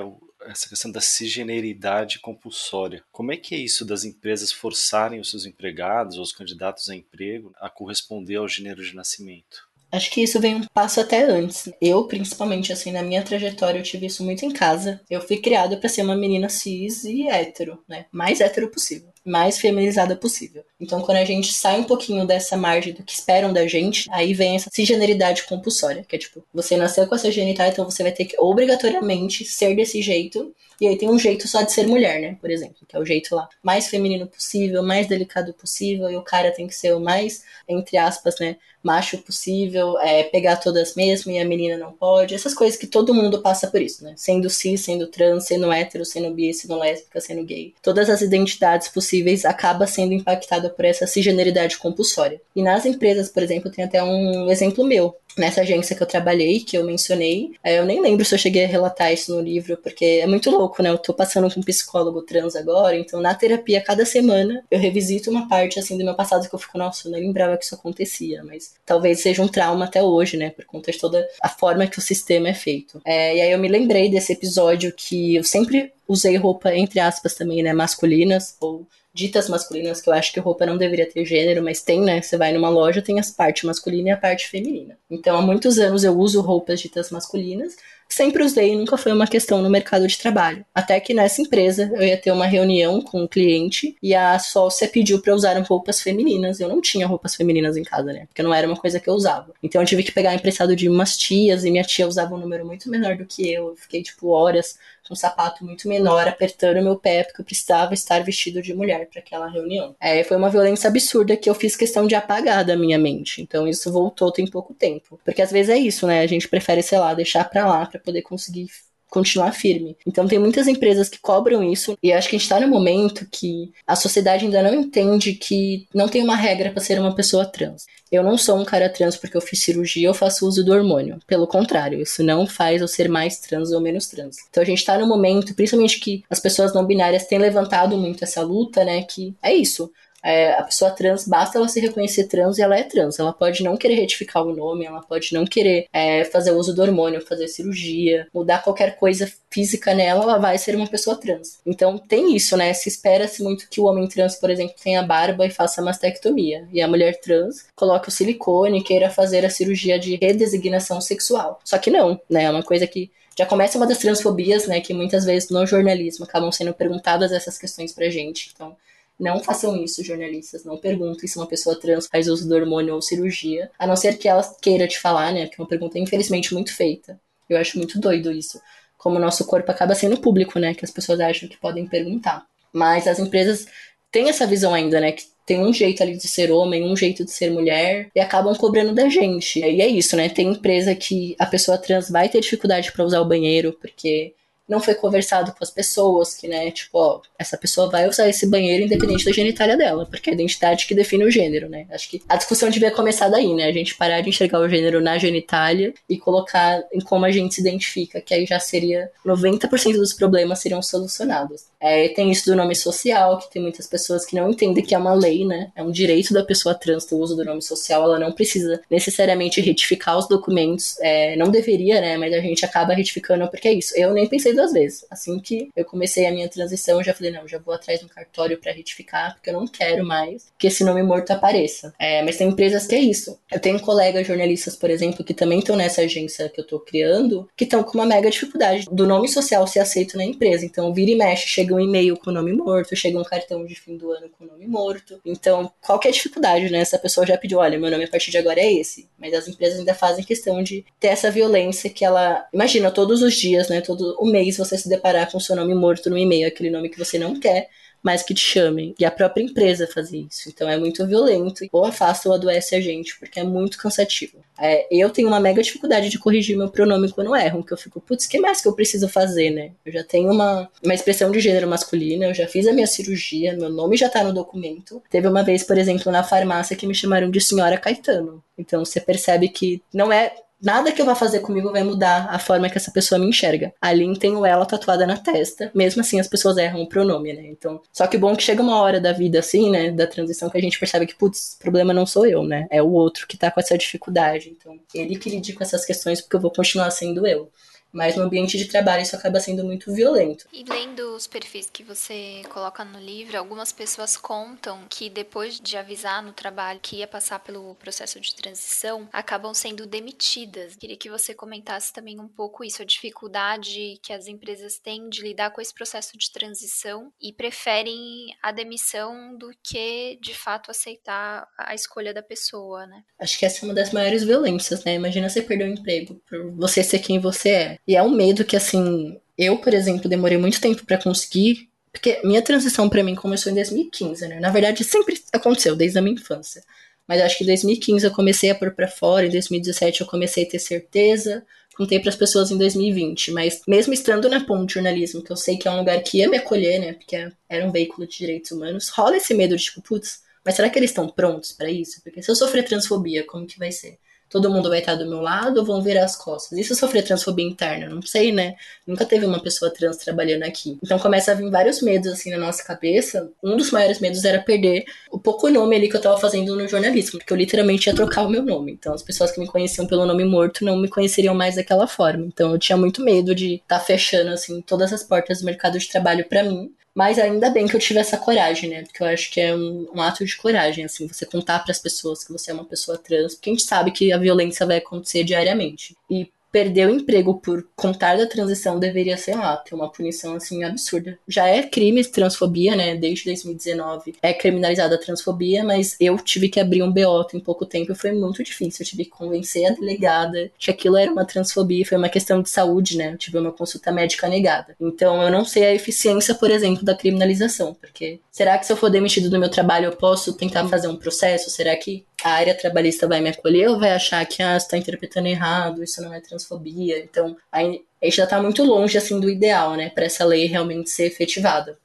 essa questão da cisgeneridade compulsória. Como é que é isso das empresas forçarem os seus empregados ou os candidatos a emprego a corresponder ao gênero de nascimento? Acho que isso vem um passo até antes. Eu, principalmente, assim, na minha trajetória, eu tive isso muito em casa. Eu fui criada para ser uma menina cis e hétero, né? Mais hétero possível. Mais feminizada possível. Então, quando a gente sai um pouquinho dessa margem do que esperam da gente, aí vem essa cisgeneridade compulsória, que é tipo, você nasceu com essa genital, então você vai ter que obrigatoriamente ser desse jeito. E aí tem um jeito só de ser mulher, né? Por exemplo, que é o jeito lá mais feminino possível, mais delicado possível, e o cara tem que ser o mais, entre aspas, né? macho possível, é, pegar todas mesmo e a menina não pode. Essas coisas que todo mundo passa por isso, né? Sendo cis, sendo trans, sendo hétero, sendo bi, sendo lésbica, sendo gay. Todas as identidades possíveis acaba sendo impactada por essa cisgeneridade compulsória. E nas empresas, por exemplo, tem até um exemplo meu nessa agência que eu trabalhei, que eu mencionei. É, eu nem lembro se eu cheguei a relatar isso no livro, porque é muito louco, né? Eu tô passando com um psicólogo trans agora, então na terapia, cada semana, eu revisito uma parte, assim, do meu passado que eu fico, nossa, eu nem lembrava que isso acontecia, mas talvez seja um trauma até hoje, né? Por conta de toda a forma que o sistema é feito. É, e aí eu me lembrei desse episódio que eu sempre usei roupa, entre aspas, também, né? Masculinas, ou ditas masculinas, que eu acho que roupa não deveria ter gênero, mas tem, né? Você vai numa loja, tem as parte masculina e a parte feminina. Então, há muitos anos eu uso roupas ditas masculinas, sempre usei nunca foi uma questão no mercado de trabalho. Até que nessa empresa eu ia ter uma reunião com um cliente e a sócia pediu para usar roupas femininas. Eu não tinha roupas femininas em casa, né? Porque não era uma coisa que eu usava. Então eu tive que pegar emprestado de umas tias e minha tia usava um número muito menor do que eu. Eu fiquei tipo horas um sapato muito menor, apertando meu pé, porque eu precisava estar vestido de mulher para aquela reunião. É, foi uma violência absurda que eu fiz questão de apagar da minha mente. Então isso voltou tem pouco tempo. Porque às vezes é isso, né? A gente prefere, sei lá, deixar pra lá para poder conseguir continuar firme. Então tem muitas empresas que cobram isso e acho que a gente está no momento que a sociedade ainda não entende que não tem uma regra para ser uma pessoa trans. Eu não sou um cara trans porque eu fiz cirurgia ou faço uso do hormônio. Pelo contrário, isso não faz eu ser mais trans ou menos trans. Então a gente está no momento, principalmente que as pessoas não binárias têm levantado muito essa luta, né, que é isso. É, a pessoa trans, basta ela se reconhecer trans e ela é trans. Ela pode não querer retificar o nome, ela pode não querer é, fazer uso do hormônio, fazer cirurgia, mudar qualquer coisa física nela, ela vai ser uma pessoa trans. Então tem isso, né? Se espera-se muito que o homem trans, por exemplo, tenha barba e faça mastectomia. E a mulher trans coloque o silicone e queira fazer a cirurgia de redesignação sexual. Só que não, né? É uma coisa que já começa uma das transfobias, né? Que muitas vezes no jornalismo acabam sendo perguntadas essas questões pra gente. Então, não façam isso, jornalistas. Não perguntem se uma pessoa trans faz uso do hormônio ou cirurgia, a não ser que ela queira te falar, né? Que é uma pergunta, infelizmente, muito feita. Eu acho muito doido isso como o nosso corpo acaba sendo público, né? Que as pessoas acham que podem perguntar. Mas as empresas têm essa visão ainda, né? Que tem um jeito ali de ser homem, um jeito de ser mulher, e acabam cobrando da gente. E é isso, né? Tem empresa que a pessoa trans vai ter dificuldade para usar o banheiro, porque não foi conversado com as pessoas, que, né, tipo, ó, essa pessoa vai usar esse banheiro independente da genitália dela, porque é a identidade que define o gênero, né? Acho que a discussão devia começar daí, né? A gente parar de enxergar o gênero na genitália e colocar em como a gente se identifica, que aí já seria 90% dos problemas seriam solucionados. É, tem isso do nome social, que tem muitas pessoas que não entendem que é uma lei, né? É um direito da pessoa trans ter o uso do nome social, ela não precisa necessariamente retificar os documentos, é, não deveria, né? Mas a gente acaba retificando porque é isso. Eu nem pensei duas vezes. Assim que eu comecei a minha transição, eu já falei, não, já vou atrás de um cartório para retificar, porque eu não quero mais que esse nome morto apareça. É, mas tem empresas que é isso. Eu tenho colegas jornalistas, por exemplo, que também estão nessa agência que eu tô criando, que estão com uma mega dificuldade do nome social ser aceito na empresa. Então, vira e mexe, chega um e-mail com o nome morto, chega um cartão de fim do ano com o nome morto. Então, qual que é a dificuldade, né? Essa pessoa já pediu, olha, meu nome a partir de agora é esse. Mas as empresas ainda fazem questão de ter essa violência que ela. Imagina, todos os dias, né? Todo o mês você se deparar com seu nome morto no e-mail, aquele nome que você não quer mas que te chamem. E a própria empresa fazer isso. Então é muito violento. Ou afasta ou adoece a gente, porque é muito cansativo. É, eu tenho uma mega dificuldade de corrigir meu pronome quando erro, que eu fico, putz, que mais que eu preciso fazer, né? Eu já tenho uma, uma expressão de gênero masculina, eu já fiz a minha cirurgia, meu nome já tá no documento. Teve uma vez, por exemplo, na farmácia que me chamaram de senhora Caetano. Então você percebe que não é Nada que eu vá fazer comigo vai mudar a forma que essa pessoa me enxerga. A Lin tem o ela tatuada na testa. Mesmo assim, as pessoas erram o pronome, né? Então, só que bom é que chega uma hora da vida assim, né? Da transição que a gente percebe que, putz, o problema não sou eu, né? É o outro que tá com essa dificuldade. Então, ele que lide com essas questões porque eu vou continuar sendo eu. Mas no ambiente de trabalho isso acaba sendo muito violento. E lendo os perfis que você coloca no livro, algumas pessoas contam que depois de avisar no trabalho que ia passar pelo processo de transição, acabam sendo demitidas. Queria que você comentasse também um pouco isso, a dificuldade que as empresas têm de lidar com esse processo de transição e preferem a demissão do que de fato aceitar a escolha da pessoa, né? Acho que essa é uma das maiores violências, né? Imagina você perder o um emprego por você ser quem você é. E é um medo que, assim, eu, por exemplo, demorei muito tempo para conseguir, porque minha transição para mim começou em 2015, né? Na verdade, sempre aconteceu, desde a minha infância. Mas acho que em 2015 eu comecei a pôr pra fora, em 2017 eu comecei a ter certeza, contei para as pessoas em 2020. Mas mesmo estando na ponte de jornalismo, que eu sei que é um lugar que ia me acolher, né? Porque era um veículo de direitos humanos, rola esse medo de tipo, putz, mas será que eles estão prontos para isso? Porque se eu sofrer transfobia, como que vai ser? Todo mundo vai estar do meu lado ou vão virar as costas? Eu sofrer transfobia interna? Não sei, né? Nunca teve uma pessoa trans trabalhando aqui. Então começa a vir vários medos assim na nossa cabeça. Um dos maiores medos era perder o pouco nome ali que eu tava fazendo no jornalismo, porque eu literalmente ia trocar o meu nome. Então as pessoas que me conheciam pelo nome morto não me conheceriam mais daquela forma. Então eu tinha muito medo de estar tá fechando assim todas as portas do mercado de trabalho para mim mas ainda bem que eu tive essa coragem, né? Porque eu acho que é um, um ato de coragem, assim, você contar para as pessoas que você é uma pessoa trans, porque a gente sabe que a violência vai acontecer diariamente. E perder o emprego por contar da transição deveria ser lá, ter uma punição assim absurda. Já é crime transfobia, né? Desde 2019 é criminalizada a transfobia, mas eu tive que abrir um BO em pouco tempo e foi muito difícil. Eu tive que convencer a delegada que aquilo era uma transfobia, foi uma questão de saúde, né? Eu tive uma consulta médica negada. Então eu não sei a eficiência, por exemplo, da criminalização, porque será que se eu for demitido do meu trabalho eu posso tentar fazer um processo? Será que a área trabalhista vai me acolher ou vai achar que ah, está interpretando errado, isso não é transfobia? Então, a gente já está muito longe assim do ideal, né, para essa lei realmente ser efetivada.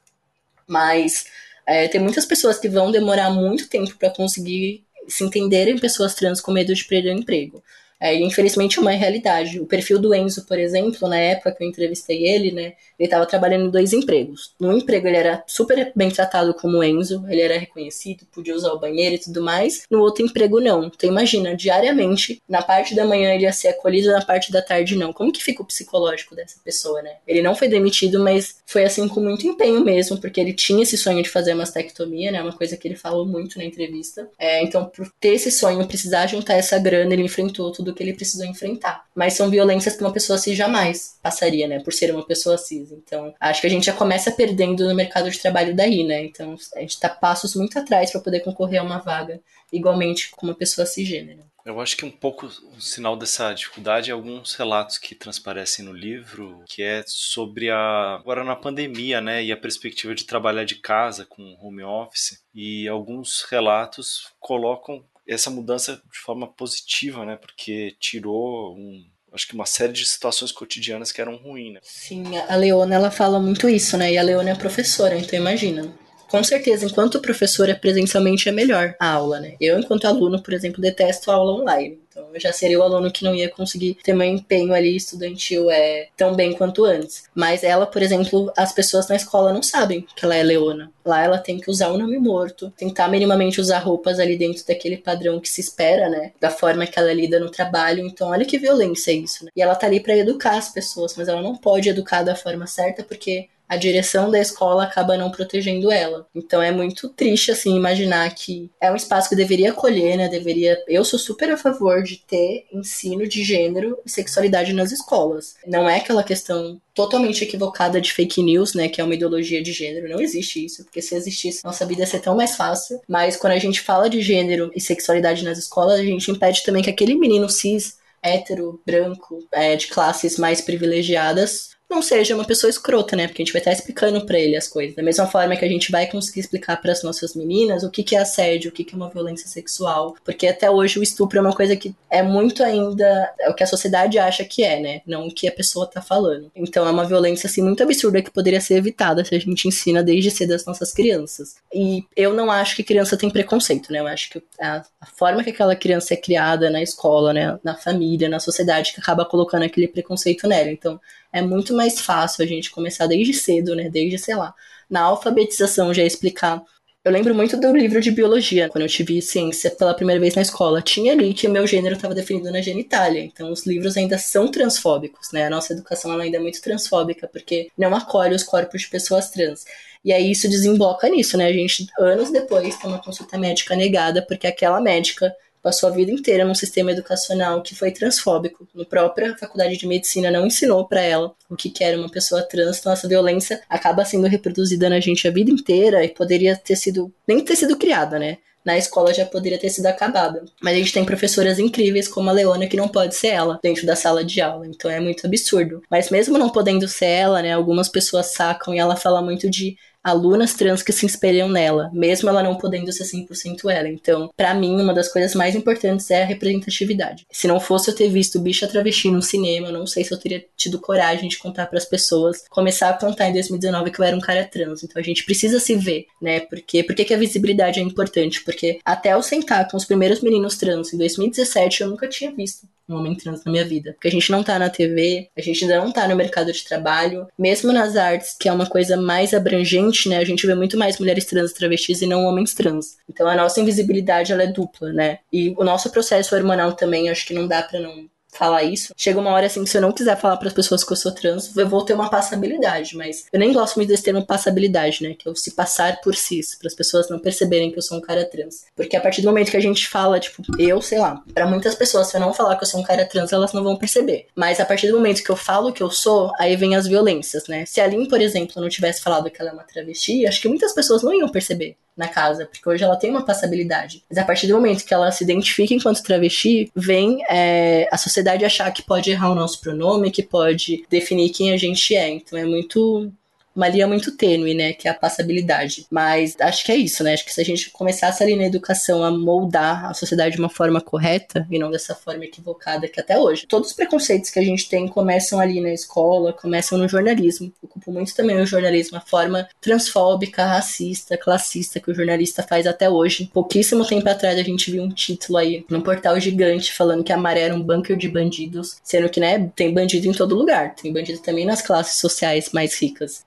Mas é, tem muitas pessoas que vão demorar muito tempo para conseguir se entenderem pessoas trans com medo de perder o emprego. É, infelizmente é uma realidade. O perfil do Enzo, por exemplo, na época que eu entrevistei ele, né, ele estava trabalhando em dois empregos. No emprego ele era super bem tratado como Enzo, ele era reconhecido, podia usar o banheiro e tudo mais. No outro emprego não. Então imagina, diariamente, na parte da manhã ele ia ser acolhido, na parte da tarde não. Como que fica o psicológico dessa pessoa, né? Ele não foi demitido, mas foi assim com muito empenho mesmo, porque ele tinha esse sonho de fazer mastectomia, né? Uma coisa que ele falou muito na entrevista. É, então, por ter esse sonho, precisar juntar essa grana, ele enfrentou tudo que ele precisou enfrentar. Mas são violências que uma pessoa cis jamais passaria, né? Por ser uma pessoa cis. Então, acho que a gente já começa perdendo no mercado de trabalho daí, né? Então, a gente tá passos muito atrás para poder concorrer a uma vaga igualmente com uma pessoa cisgênero. Eu acho que um pouco o sinal dessa dificuldade é alguns relatos que transparecem no livro, que é sobre a agora na pandemia, né, e a perspectiva de trabalhar de casa com home office, e alguns relatos colocam essa mudança de forma positiva, né, porque tirou um acho que uma série de situações cotidianas que eram ruins. Né? Sim, a Leona ela fala muito isso, né? E a Leona é professora, então imagina com certeza, enquanto professora, presencialmente é melhor a aula, né? Eu, enquanto aluno, por exemplo, detesto a aula online. Então, eu já seria o aluno que não ia conseguir ter meu empenho ali estudantil é, tão bem quanto antes. Mas ela, por exemplo, as pessoas na escola não sabem que ela é leona. Lá ela tem que usar o nome morto, tentar minimamente usar roupas ali dentro daquele padrão que se espera, né? Da forma que ela lida no trabalho. Então, olha que violência isso, né? E ela tá ali para educar as pessoas, mas ela não pode educar da forma certa porque a direção da escola acaba não protegendo ela. Então é muito triste assim imaginar que é um espaço que deveria acolher, né? Deveria. Eu sou super a favor de ter ensino de gênero e sexualidade nas escolas. Não é aquela questão totalmente equivocada de fake news, né, que é uma ideologia de gênero. Não existe isso, porque se existisse, nossa vida ia ser tão mais fácil. Mas quando a gente fala de gênero e sexualidade nas escolas, a gente impede também que aquele menino cis hétero, branco, é, de classes mais privilegiadas, não seja uma pessoa escrota, né? Porque a gente vai estar explicando para ele as coisas. Da mesma forma que a gente vai conseguir explicar para as nossas meninas o que, que é assédio, o que, que é uma violência sexual. Porque até hoje o estupro é uma coisa que é muito ainda é o que a sociedade acha que é, né? Não o que a pessoa tá falando. Então é uma violência assim muito absurda que poderia ser evitada se a gente ensina desde cedo as nossas crianças. E eu não acho que criança tem preconceito, né? Eu acho que a, a forma que aquela criança é criada na escola, né? Na família, na sociedade, que acaba colocando aquele preconceito nela. Então é muito mais fácil a gente começar desde cedo, né? Desde, sei lá, na alfabetização já explicar. Eu lembro muito do livro de biologia, quando eu tive ciência pela primeira vez na escola. Tinha ali que o meu gênero estava definido na genitália. Então, os livros ainda são transfóbicos, né? A nossa educação ainda é muito transfóbica, porque não acolhe os corpos de pessoas trans. E aí isso desemboca nisso, né? A gente, anos depois, tem uma consulta médica negada, porque aquela médica passou a vida inteira num sistema educacional que foi transfóbico. Na própria faculdade de medicina não ensinou para ela o que, que era uma pessoa trans, então essa violência acaba sendo reproduzida na gente a vida inteira e poderia ter sido nem ter sido criada, né? na escola já poderia ter sido acabada. Mas a gente tem professoras incríveis como a Leona que não pode ser ela dentro da sala de aula, então é muito absurdo. Mas mesmo não podendo ser ela, né, algumas pessoas sacam e ela fala muito de alunas trans que se espelham nela, mesmo ela não podendo ser 100% ela. Então, para mim, uma das coisas mais importantes é a representatividade. Se não fosse eu ter visto Bicha Travesti no cinema, eu não sei se eu teria tido coragem de contar para as pessoas, começar a contar em 2019 que eu era um cara trans. Então, a gente precisa se ver, né? Porque por que a visibilidade é importante? Porque até eu sentar com os primeiros meninos trans em 2017, eu nunca tinha visto um homem trans na minha vida. Porque a gente não tá na TV, a gente ainda não tá no mercado de trabalho, mesmo nas artes, que é uma coisa mais abrangente, né? A gente vê muito mais mulheres trans travestis e não homens trans. Então a nossa invisibilidade ela é dupla, né? E o nosso processo hormonal também, acho que não dá para não falar isso. Chega uma hora assim que se eu não quiser falar para as pessoas que eu sou trans, eu vou ter uma passabilidade, mas eu nem gosto muito desse termo passabilidade, né, que é o se passar por cis, para as pessoas não perceberem que eu sou um cara trans. Porque a partir do momento que a gente fala, tipo, eu, sei lá, para muitas pessoas se eu não falar que eu sou um cara trans, elas não vão perceber. Mas a partir do momento que eu falo que eu sou, aí vem as violências, né? Se a Lin, por exemplo, não tivesse falado que ela é uma travesti, acho que muitas pessoas não iam perceber na casa, porque hoje ela tem uma passabilidade. Mas a partir do momento que ela se identifica enquanto travesti, vem é, a sociedade achar que pode errar o nosso pronome, que pode definir quem a gente é. Então é muito uma linha muito tênue, né, que é a passabilidade. Mas acho que é isso, né? Acho que se a gente começasse ali na educação a moldar a sociedade de uma forma correta e não dessa forma equivocada que até hoje. Todos os preconceitos que a gente tem começam ali na escola, começam no jornalismo. Ocupo muito também o jornalismo, a forma transfóbica, racista, classista que o jornalista faz até hoje. Pouquíssimo tempo atrás a gente viu um título aí num portal gigante falando que a Maré era um bunker de bandidos, sendo que, né, tem bandido em todo lugar. Tem bandido também nas classes sociais mais ricas.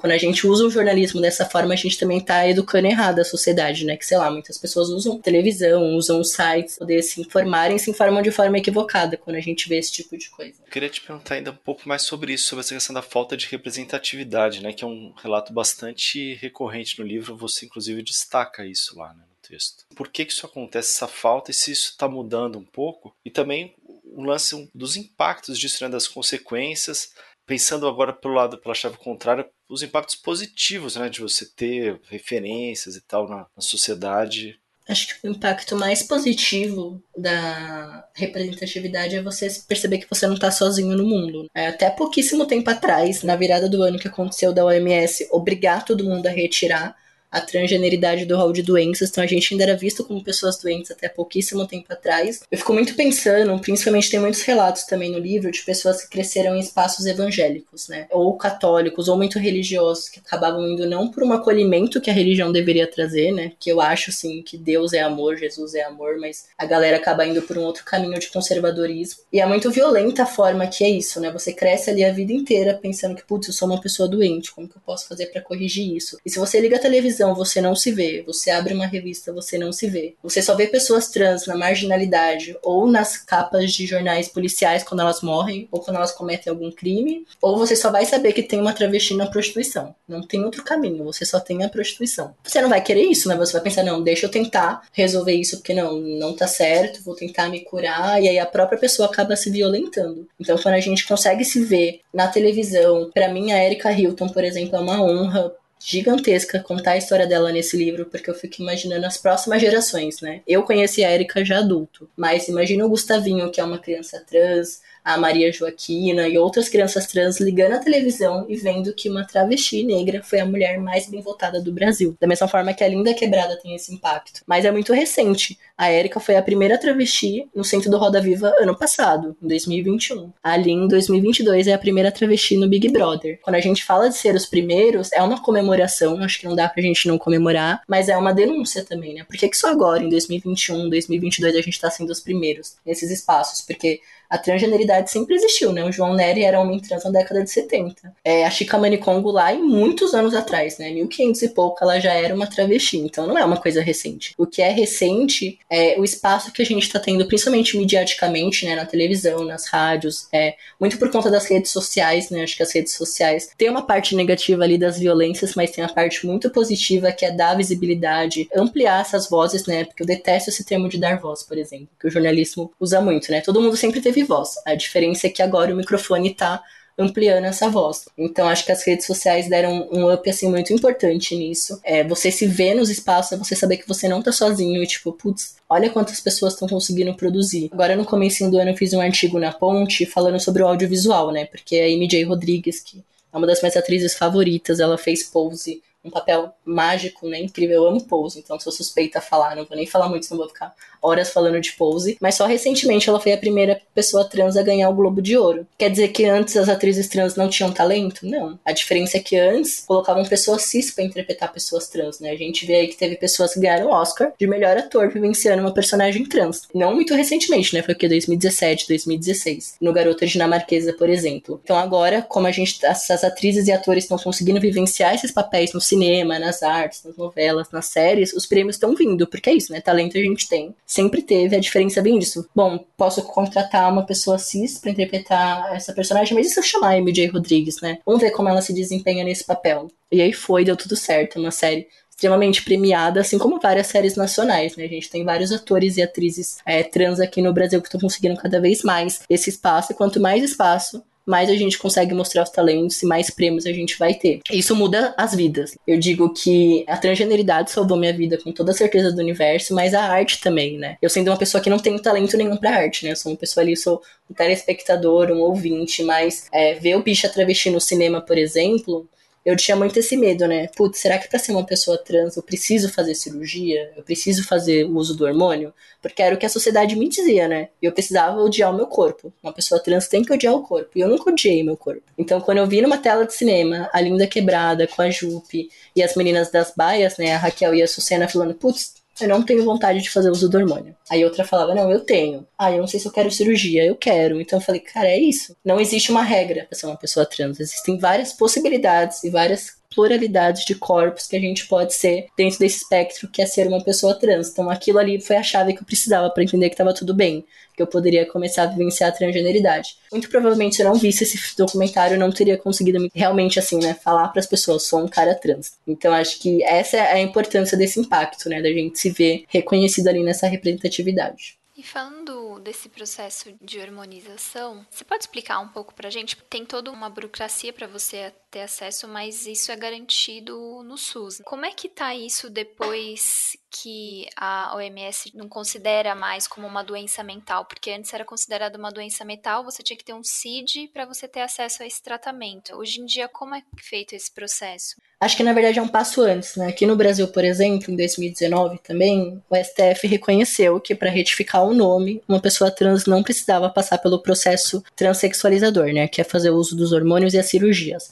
Quando a gente usa o jornalismo dessa forma, a gente também está educando errado a sociedade, né? Que, sei lá, muitas pessoas usam televisão, usam sites, poder se informarem se informam de forma equivocada quando a gente vê esse tipo de coisa. Eu queria te perguntar ainda um pouco mais sobre isso, sobre essa questão da falta de representatividade, né? Que é um relato bastante recorrente no livro, você inclusive destaca isso lá, né? Texto. Por que, que isso acontece, essa falta, e se isso está mudando um pouco? E também o lance dos impactos disso, né, das consequências, pensando agora pelo lado, pela chave contrária, os impactos positivos, né, de você ter referências e tal na, na sociedade. Acho que o impacto mais positivo da representatividade é você perceber que você não está sozinho no mundo. É, até pouquíssimo tempo atrás, na virada do ano que aconteceu da OMS, obrigar todo mundo a retirar a transgeneridade do rol de doenças, então a gente ainda era visto como pessoas doentes até pouquíssimo tempo atrás. Eu fico muito pensando, principalmente tem muitos relatos também no livro de pessoas que cresceram em espaços evangélicos, né? Ou católicos, ou muito religiosos, que acabavam indo não por um acolhimento que a religião deveria trazer, né? Que eu acho, assim, que Deus é amor, Jesus é amor, mas a galera acaba indo por um outro caminho de conservadorismo. E é muito violenta a forma que é isso, né? Você cresce ali a vida inteira pensando que, putz, eu sou uma pessoa doente, como que eu posso fazer para corrigir isso? E se você liga a televisão televisão você não se vê, você abre uma revista, você não se vê. Você só vê pessoas trans na marginalidade ou nas capas de jornais policiais quando elas morrem ou quando elas cometem algum crime, ou você só vai saber que tem uma travesti na prostituição. Não tem outro caminho, você só tem a prostituição. Você não vai querer isso, né? Você vai pensar, não, deixa eu tentar resolver isso porque não, não tá certo, vou tentar me curar, e aí a própria pessoa acaba se violentando. Então, quando a gente consegue se ver na televisão, para mim a Erika Hilton, por exemplo, é uma honra gigantesca contar a história dela nesse livro, porque eu fico imaginando as próximas gerações, né? Eu conheci a Erika já adulto, mas imagina o Gustavinho, que é uma criança trans, a Maria Joaquina e outras crianças trans ligando a televisão e vendo que uma travesti negra foi a mulher mais bem votada do Brasil. Da mesma forma que a Linda Quebrada tem esse impacto. Mas é muito recente. A Érica foi a primeira travesti no centro do Roda Viva ano passado, em 2021. A em 2022, é a primeira travesti no Big Brother. Quando a gente fala de ser os primeiros, é uma comemoração, acho que não dá pra gente não comemorar, mas é uma denúncia também, né? Por que, que só agora, em 2021, 2022, a gente tá sendo os primeiros nesses espaços? Porque a transgeneridade sempre existiu, né? O João Nery era homem trans na década de 70. É, a Chica Manicongo lá, em muitos anos atrás, né? 1500 e pouco, ela já era uma travesti. Então não é uma coisa recente. O que é recente é o espaço que a gente está tendo, principalmente mediaticamente, né? Na televisão, nas rádios. É, muito por conta das redes sociais, né? Acho que as redes sociais têm uma parte negativa ali das violências, mas tem a parte muito positiva que é dar visibilidade, ampliar essas vozes, né? Porque eu detesto esse termo de dar voz, por exemplo, que o jornalismo usa muito, né? Todo mundo sempre teve voz. A diferença é que agora o microfone está ampliando essa voz. Então acho que as redes sociais deram um up assim muito importante nisso. É, você se vê nos espaços, é você saber que você não tá sozinho e tipo, putz, olha quantas pessoas estão conseguindo produzir. Agora no começo do ano eu fiz um artigo na Ponte falando sobre o audiovisual, né? Porque a MJ Rodrigues, que é uma das minhas atrizes favoritas, ela fez Pose um papel mágico, né? Incrível. Eu amo Pose, então sou suspeita a falar, não vou nem falar muito, senão vou ficar horas falando de Pose. Mas só recentemente ela foi a primeira pessoa trans a ganhar o Globo de Ouro. Quer dizer que antes as atrizes trans não tinham talento? Não. A diferença é que antes colocavam pessoas cis pra interpretar pessoas trans, né? A gente vê aí que teve pessoas que ganharam o Oscar de melhor ator vivenciando uma personagem trans. Não muito recentemente, né? Foi que 2017, 2016. No Garota Dinamarquesa, por exemplo. Então agora, como a gente, essas atrizes e atores estão conseguindo vivenciar esses papéis no cinema, nas artes, nas novelas, nas séries, os prêmios estão vindo, porque é isso, né? Talento a gente tem. Sempre teve, a diferença vem disso. Bom, posso contratar uma pessoa cis para interpretar essa personagem, mas e se eu chamar a MJ Rodrigues, né? Vamos ver como ela se desempenha nesse papel. E aí foi, deu tudo certo. Uma série extremamente premiada, assim como várias séries nacionais, né? A gente tem vários atores e atrizes é, trans aqui no Brasil que estão conseguindo cada vez mais esse espaço, e quanto mais espaço, mais a gente consegue mostrar os talentos e mais prêmios a gente vai ter. Isso muda as vidas. Eu digo que a transgeneridade salvou minha vida com toda a certeza do universo, mas a arte também, né? Eu sendo uma pessoa que não tem talento nenhum pra arte, né? Eu sou uma pessoa ali, sou um telespectador, um ouvinte, mas é, ver o bicha travesti no cinema, por exemplo, eu tinha muito esse medo, né? Putz, será que para ser uma pessoa trans eu preciso fazer cirurgia? Eu preciso fazer o uso do hormônio? Porque era o que a sociedade me dizia, né? Eu precisava odiar o meu corpo. Uma pessoa trans tem que odiar o corpo. E eu nunca odiei meu corpo. Então, quando eu vi numa tela de cinema a Linda Quebrada com a Jupe e as meninas das baias, né? A Raquel e a Sucena falando, putz, eu não tenho vontade de fazer uso do hormônio. Aí outra falava, não, eu tenho. Ah, eu não sei se eu quero cirurgia, eu quero. Então eu falei, cara, é isso. Não existe uma regra para ser uma pessoa trans. Existem várias possibilidades e várias pluralidades de corpos que a gente pode ser dentro desse espectro que é ser uma pessoa trans. Então aquilo ali foi a chave que eu precisava para entender que estava tudo bem, que eu poderia começar a vivenciar a transgeneridade. Muito provavelmente se eu não visse esse documentário, eu não teria conseguido realmente assim, né, falar para as pessoas, sou um cara trans. Então acho que essa é a importância desse impacto, né, da gente se ver reconhecido ali nessa representatividade. E falando desse processo de hormonização, você pode explicar um pouco pra gente? Tem toda uma burocracia para você ter acesso, mas isso é garantido no SUS. Como é que tá isso depois que a OMS não considera mais como uma doença mental? Porque antes era considerada uma doença mental, você tinha que ter um CID para você ter acesso a esse tratamento. Hoje em dia, como é feito esse processo? Acho que na verdade é um passo antes, né? Aqui no Brasil, por exemplo, em 2019 também, o STF reconheceu que para retificar o nome, uma pessoa trans não precisava passar pelo processo transexualizador, né? Que é fazer uso dos hormônios e as cirurgias.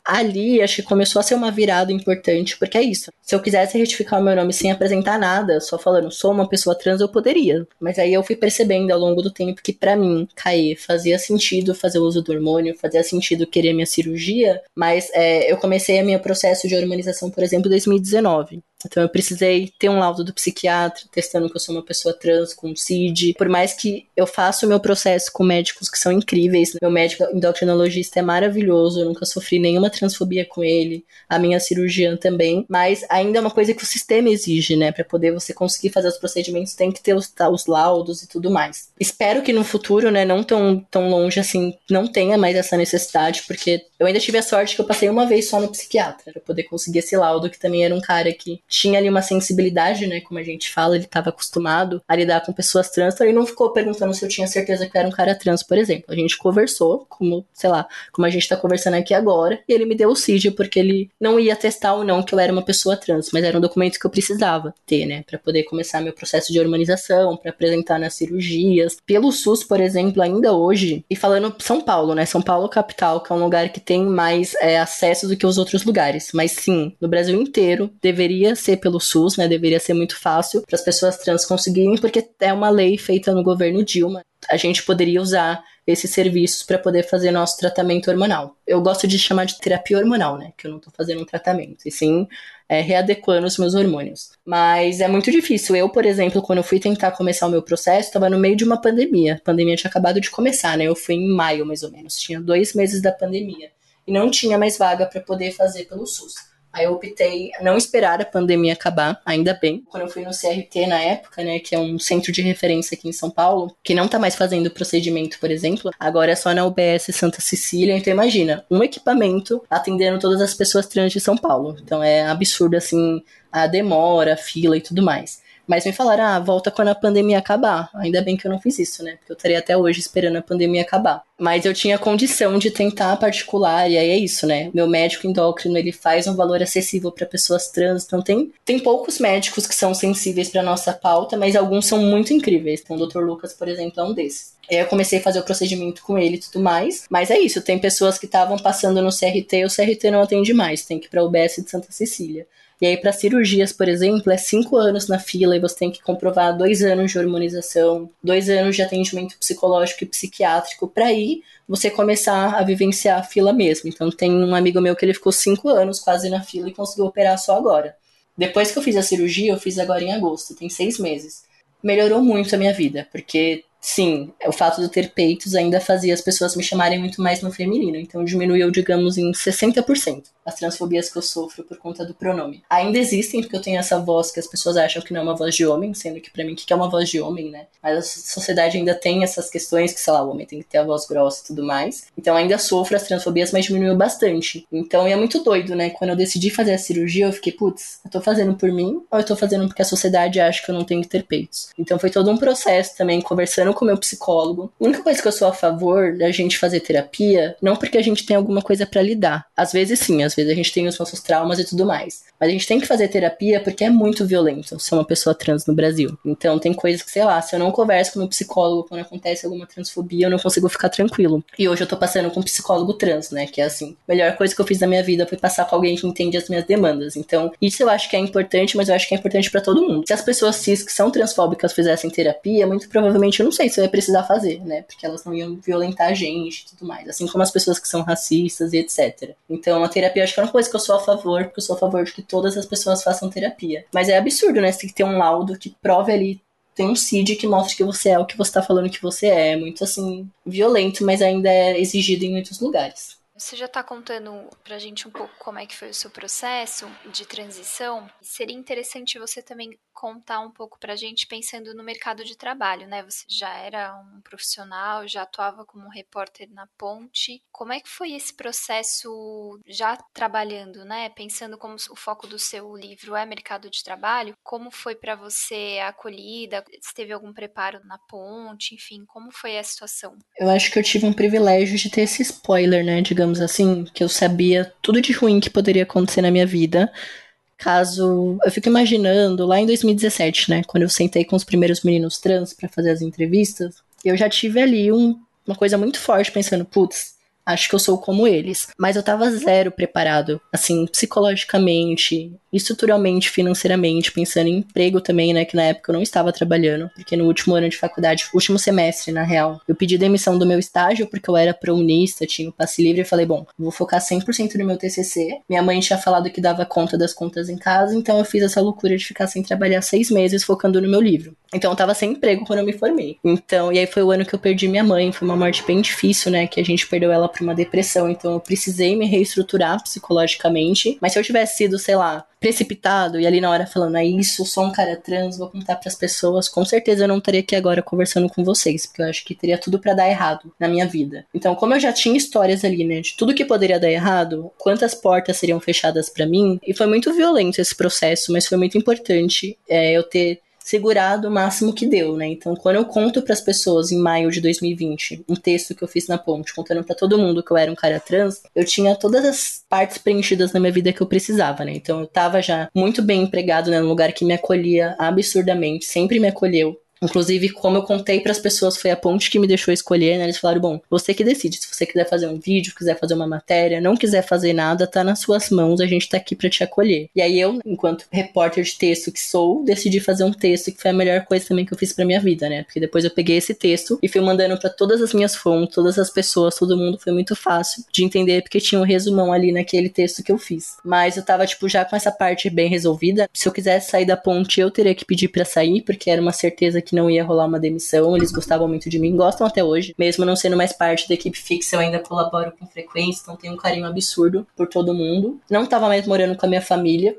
Acho que começou a ser uma virada importante, porque é isso. Se eu quisesse retificar o meu nome sem apresentar nada, só falando sou uma pessoa trans, eu poderia. Mas aí eu fui percebendo ao longo do tempo que para mim, cair, fazia sentido fazer uso do hormônio, fazia sentido querer minha cirurgia, mas é, eu comecei a meu processo de hormônio harmonização, por exemplo, 2019. Então eu precisei ter um laudo do psiquiatra testando que eu sou uma pessoa trans com CID. Por mais que eu faça o meu processo com médicos que são incríveis, meu médico endocrinologista é maravilhoso, eu nunca sofri nenhuma transfobia com ele, a minha cirurgiã também, mas ainda é uma coisa que o sistema exige, né, para poder você conseguir fazer os procedimentos, tem que ter os, tá, os laudos e tudo mais. Espero que no futuro, né, não tão, tão longe assim, não tenha mais essa necessidade, porque eu ainda tive a sorte que eu passei uma vez só no psiquiatra para poder conseguir esse laudo, que também era um cara que tinha ali uma sensibilidade, né? Como a gente fala, ele estava acostumado a lidar com pessoas trans, então ele não ficou perguntando se eu tinha certeza que eu era um cara trans, por exemplo. A gente conversou, como, sei lá, como a gente tá conversando aqui agora, e ele me deu o CID porque ele não ia testar ou não que eu era uma pessoa trans, mas era um documento que eu precisava ter, né? Para poder começar meu processo de hormonização, para apresentar nas cirurgias. Pelo SUS, por exemplo, ainda hoje, e falando São Paulo, né? São Paulo capital, que é um lugar que tem mais é, acesso do que os outros lugares. Mas sim, no Brasil inteiro deveria ser pelo SUS, né? Deveria ser muito fácil para as pessoas trans conseguirem, porque é uma lei feita no governo Dilma. A gente poderia usar esses serviços para poder fazer nosso tratamento hormonal. Eu gosto de chamar de terapia hormonal, né? Que eu não estou fazendo um tratamento, e sim é, readequando os meus hormônios. Mas é muito difícil. Eu, por exemplo, quando eu fui tentar começar o meu processo, estava no meio de uma pandemia. A pandemia tinha acabado de começar, né? Eu fui em maio, mais ou menos. Tinha dois meses da pandemia. E não tinha mais vaga para poder fazer pelo SUS. Aí eu optei não esperar a pandemia acabar, ainda bem. Quando eu fui no CRT na época, né, que é um centro de referência aqui em São Paulo, que não tá mais fazendo procedimento, por exemplo, agora é só na UBS Santa Cecília. Então imagina, um equipamento atendendo todas as pessoas trans de São Paulo. Então é absurdo assim a demora, a fila e tudo mais. Mas me falaram, ah, volta quando a pandemia acabar. Ainda bem que eu não fiz isso, né? Porque eu estaria até hoje esperando a pandemia acabar. Mas eu tinha condição de tentar particular, e aí é isso, né? Meu médico endócrino, ele faz um valor acessível para pessoas trans. Então tem, tem poucos médicos que são sensíveis para nossa pauta, mas alguns são muito incríveis. Então o Dr. Lucas, por exemplo, é um desses. Eu comecei a fazer o procedimento com ele e tudo mais. Mas é isso, tem pessoas que estavam passando no CRT o CRT não atende mais. Tem que ir para o UBS de Santa Cecília. E aí, para cirurgias, por exemplo, é cinco anos na fila e você tem que comprovar dois anos de hormonização, dois anos de atendimento psicológico e psiquiátrico para aí você começar a vivenciar a fila mesmo. Então, tem um amigo meu que ele ficou cinco anos quase na fila e conseguiu operar só agora. Depois que eu fiz a cirurgia, eu fiz agora em agosto, tem seis meses. Melhorou muito a minha vida, porque sim, o fato de ter peitos ainda fazia as pessoas me chamarem muito mais no feminino. Então diminuiu, digamos, em 60% as transfobias que eu sofro por conta do pronome. Ainda existem, porque eu tenho essa voz que as pessoas acham que não é uma voz de homem, sendo que para mim, o que é uma voz de homem, né? Mas a sociedade ainda tem essas questões que, sei lá, o homem tem que ter a voz grossa e tudo mais. Então ainda sofro as transfobias, mas diminuiu bastante. Então é muito doido, né? Quando eu decidi fazer a cirurgia, eu fiquei, putz, eu tô fazendo por mim ou eu tô fazendo porque a sociedade acha que eu não tenho que ter peitos? Então foi todo um processo também, conversando com o meu psicólogo. A única coisa que eu sou a favor da gente fazer terapia, não porque a gente tem alguma coisa para lidar. Às vezes sim, às vezes a gente tem os nossos traumas e tudo mais. Mas a gente tem que fazer terapia porque é muito violento ser uma pessoa trans no Brasil. Então tem coisas que, sei lá, se eu não converso com meu psicólogo quando acontece alguma transfobia, eu não consigo ficar tranquilo. E hoje eu tô passando com um psicólogo trans, né? Que é assim, a melhor coisa que eu fiz na minha vida foi passar com alguém que entende as minhas demandas. Então, isso eu acho que é importante, mas eu acho que é importante para todo mundo. Se as pessoas cis que são transfóbicas fizessem terapia, muito provavelmente eu não sei se ia precisar fazer, né? Porque elas não iam violentar a gente e tudo mais. Assim como as pessoas que são racistas e etc. Então, a terapia acho que é uma coisa que eu sou a favor, porque eu sou a favor de que todas as pessoas façam terapia. Mas é absurdo, né? Você tem que ter um laudo que prove ali tem um CID que mostra que você é o que você tá falando que você é. É muito assim, violento, mas ainda é exigido em muitos lugares. Você já está contando para a gente um pouco como é que foi o seu processo de transição. Seria interessante você também contar um pouco para a gente pensando no mercado de trabalho, né? Você já era um profissional, já atuava como repórter na Ponte. Como é que foi esse processo já trabalhando, né? Pensando como o foco do seu livro é mercado de trabalho, como foi para você a acolhida? Se teve algum preparo na Ponte, enfim, como foi a situação? Eu acho que eu tive um privilégio de ter esse spoiler, né? Digamos digamos assim, que eu sabia tudo de ruim que poderia acontecer na minha vida. Caso. Eu fico imaginando, lá em 2017, né? Quando eu sentei com os primeiros meninos trans para fazer as entrevistas, eu já tive ali um, uma coisa muito forte pensando, putz, acho que eu sou como eles. Mas eu tava zero preparado, assim, psicologicamente, estruturalmente, financeiramente, pensando em emprego também, né? Que na época eu não estava trabalhando, porque no último ano de faculdade, último semestre, na real, eu pedi demissão do meu estágio porque eu era prounista, tinha o passe livre e falei, bom, vou focar 100% no meu TCC. Minha mãe tinha falado que dava conta das contas em casa, então eu fiz essa loucura de ficar sem trabalhar seis meses focando no meu livro. Então eu tava sem emprego quando eu me formei. Então, e aí foi o ano que eu perdi minha mãe, foi uma morte bem difícil, né? Que a gente perdeu ela por uma depressão, então eu precisei me reestruturar psicologicamente. Mas se eu tivesse sido, sei lá, precipitado e ali na hora falando, é isso, sou um cara trans, vou contar para as pessoas, com certeza eu não estaria aqui agora conversando com vocês, porque eu acho que teria tudo para dar errado na minha vida. Então, como eu já tinha histórias ali, né, de tudo que poderia dar errado, quantas portas seriam fechadas para mim, e foi muito violento esse processo, mas foi muito importante é, eu ter segurado o máximo que deu, né? Então, quando eu conto para as pessoas em maio de 2020, um texto que eu fiz na ponte, contando para todo mundo que eu era um cara trans, eu tinha todas as partes preenchidas na minha vida que eu precisava, né? Então, eu tava já muito bem empregado, né, num lugar que me acolhia absurdamente, sempre me acolheu. Inclusive, como eu contei para as pessoas, foi a ponte que me deixou escolher, né? Eles falaram: bom, você que decide. Se você quiser fazer um vídeo, quiser fazer uma matéria, não quiser fazer nada, tá nas suas mãos, a gente tá aqui para te acolher. E aí eu, enquanto repórter de texto que sou, decidi fazer um texto que foi a melhor coisa também que eu fiz pra minha vida, né? Porque depois eu peguei esse texto e fui mandando para todas as minhas fontes, todas as pessoas, todo mundo. Foi muito fácil de entender, porque tinha um resumão ali naquele texto que eu fiz. Mas eu tava, tipo, já com essa parte bem resolvida. Se eu quisesse sair da ponte, eu teria que pedir para sair, porque era uma certeza que não ia rolar uma demissão. Eles gostavam muito de mim, gostam até hoje. Mesmo não sendo mais parte da equipe fixa, eu ainda colaboro com frequência, então tenho um carinho absurdo por todo mundo. Não tava mais morando com a minha família,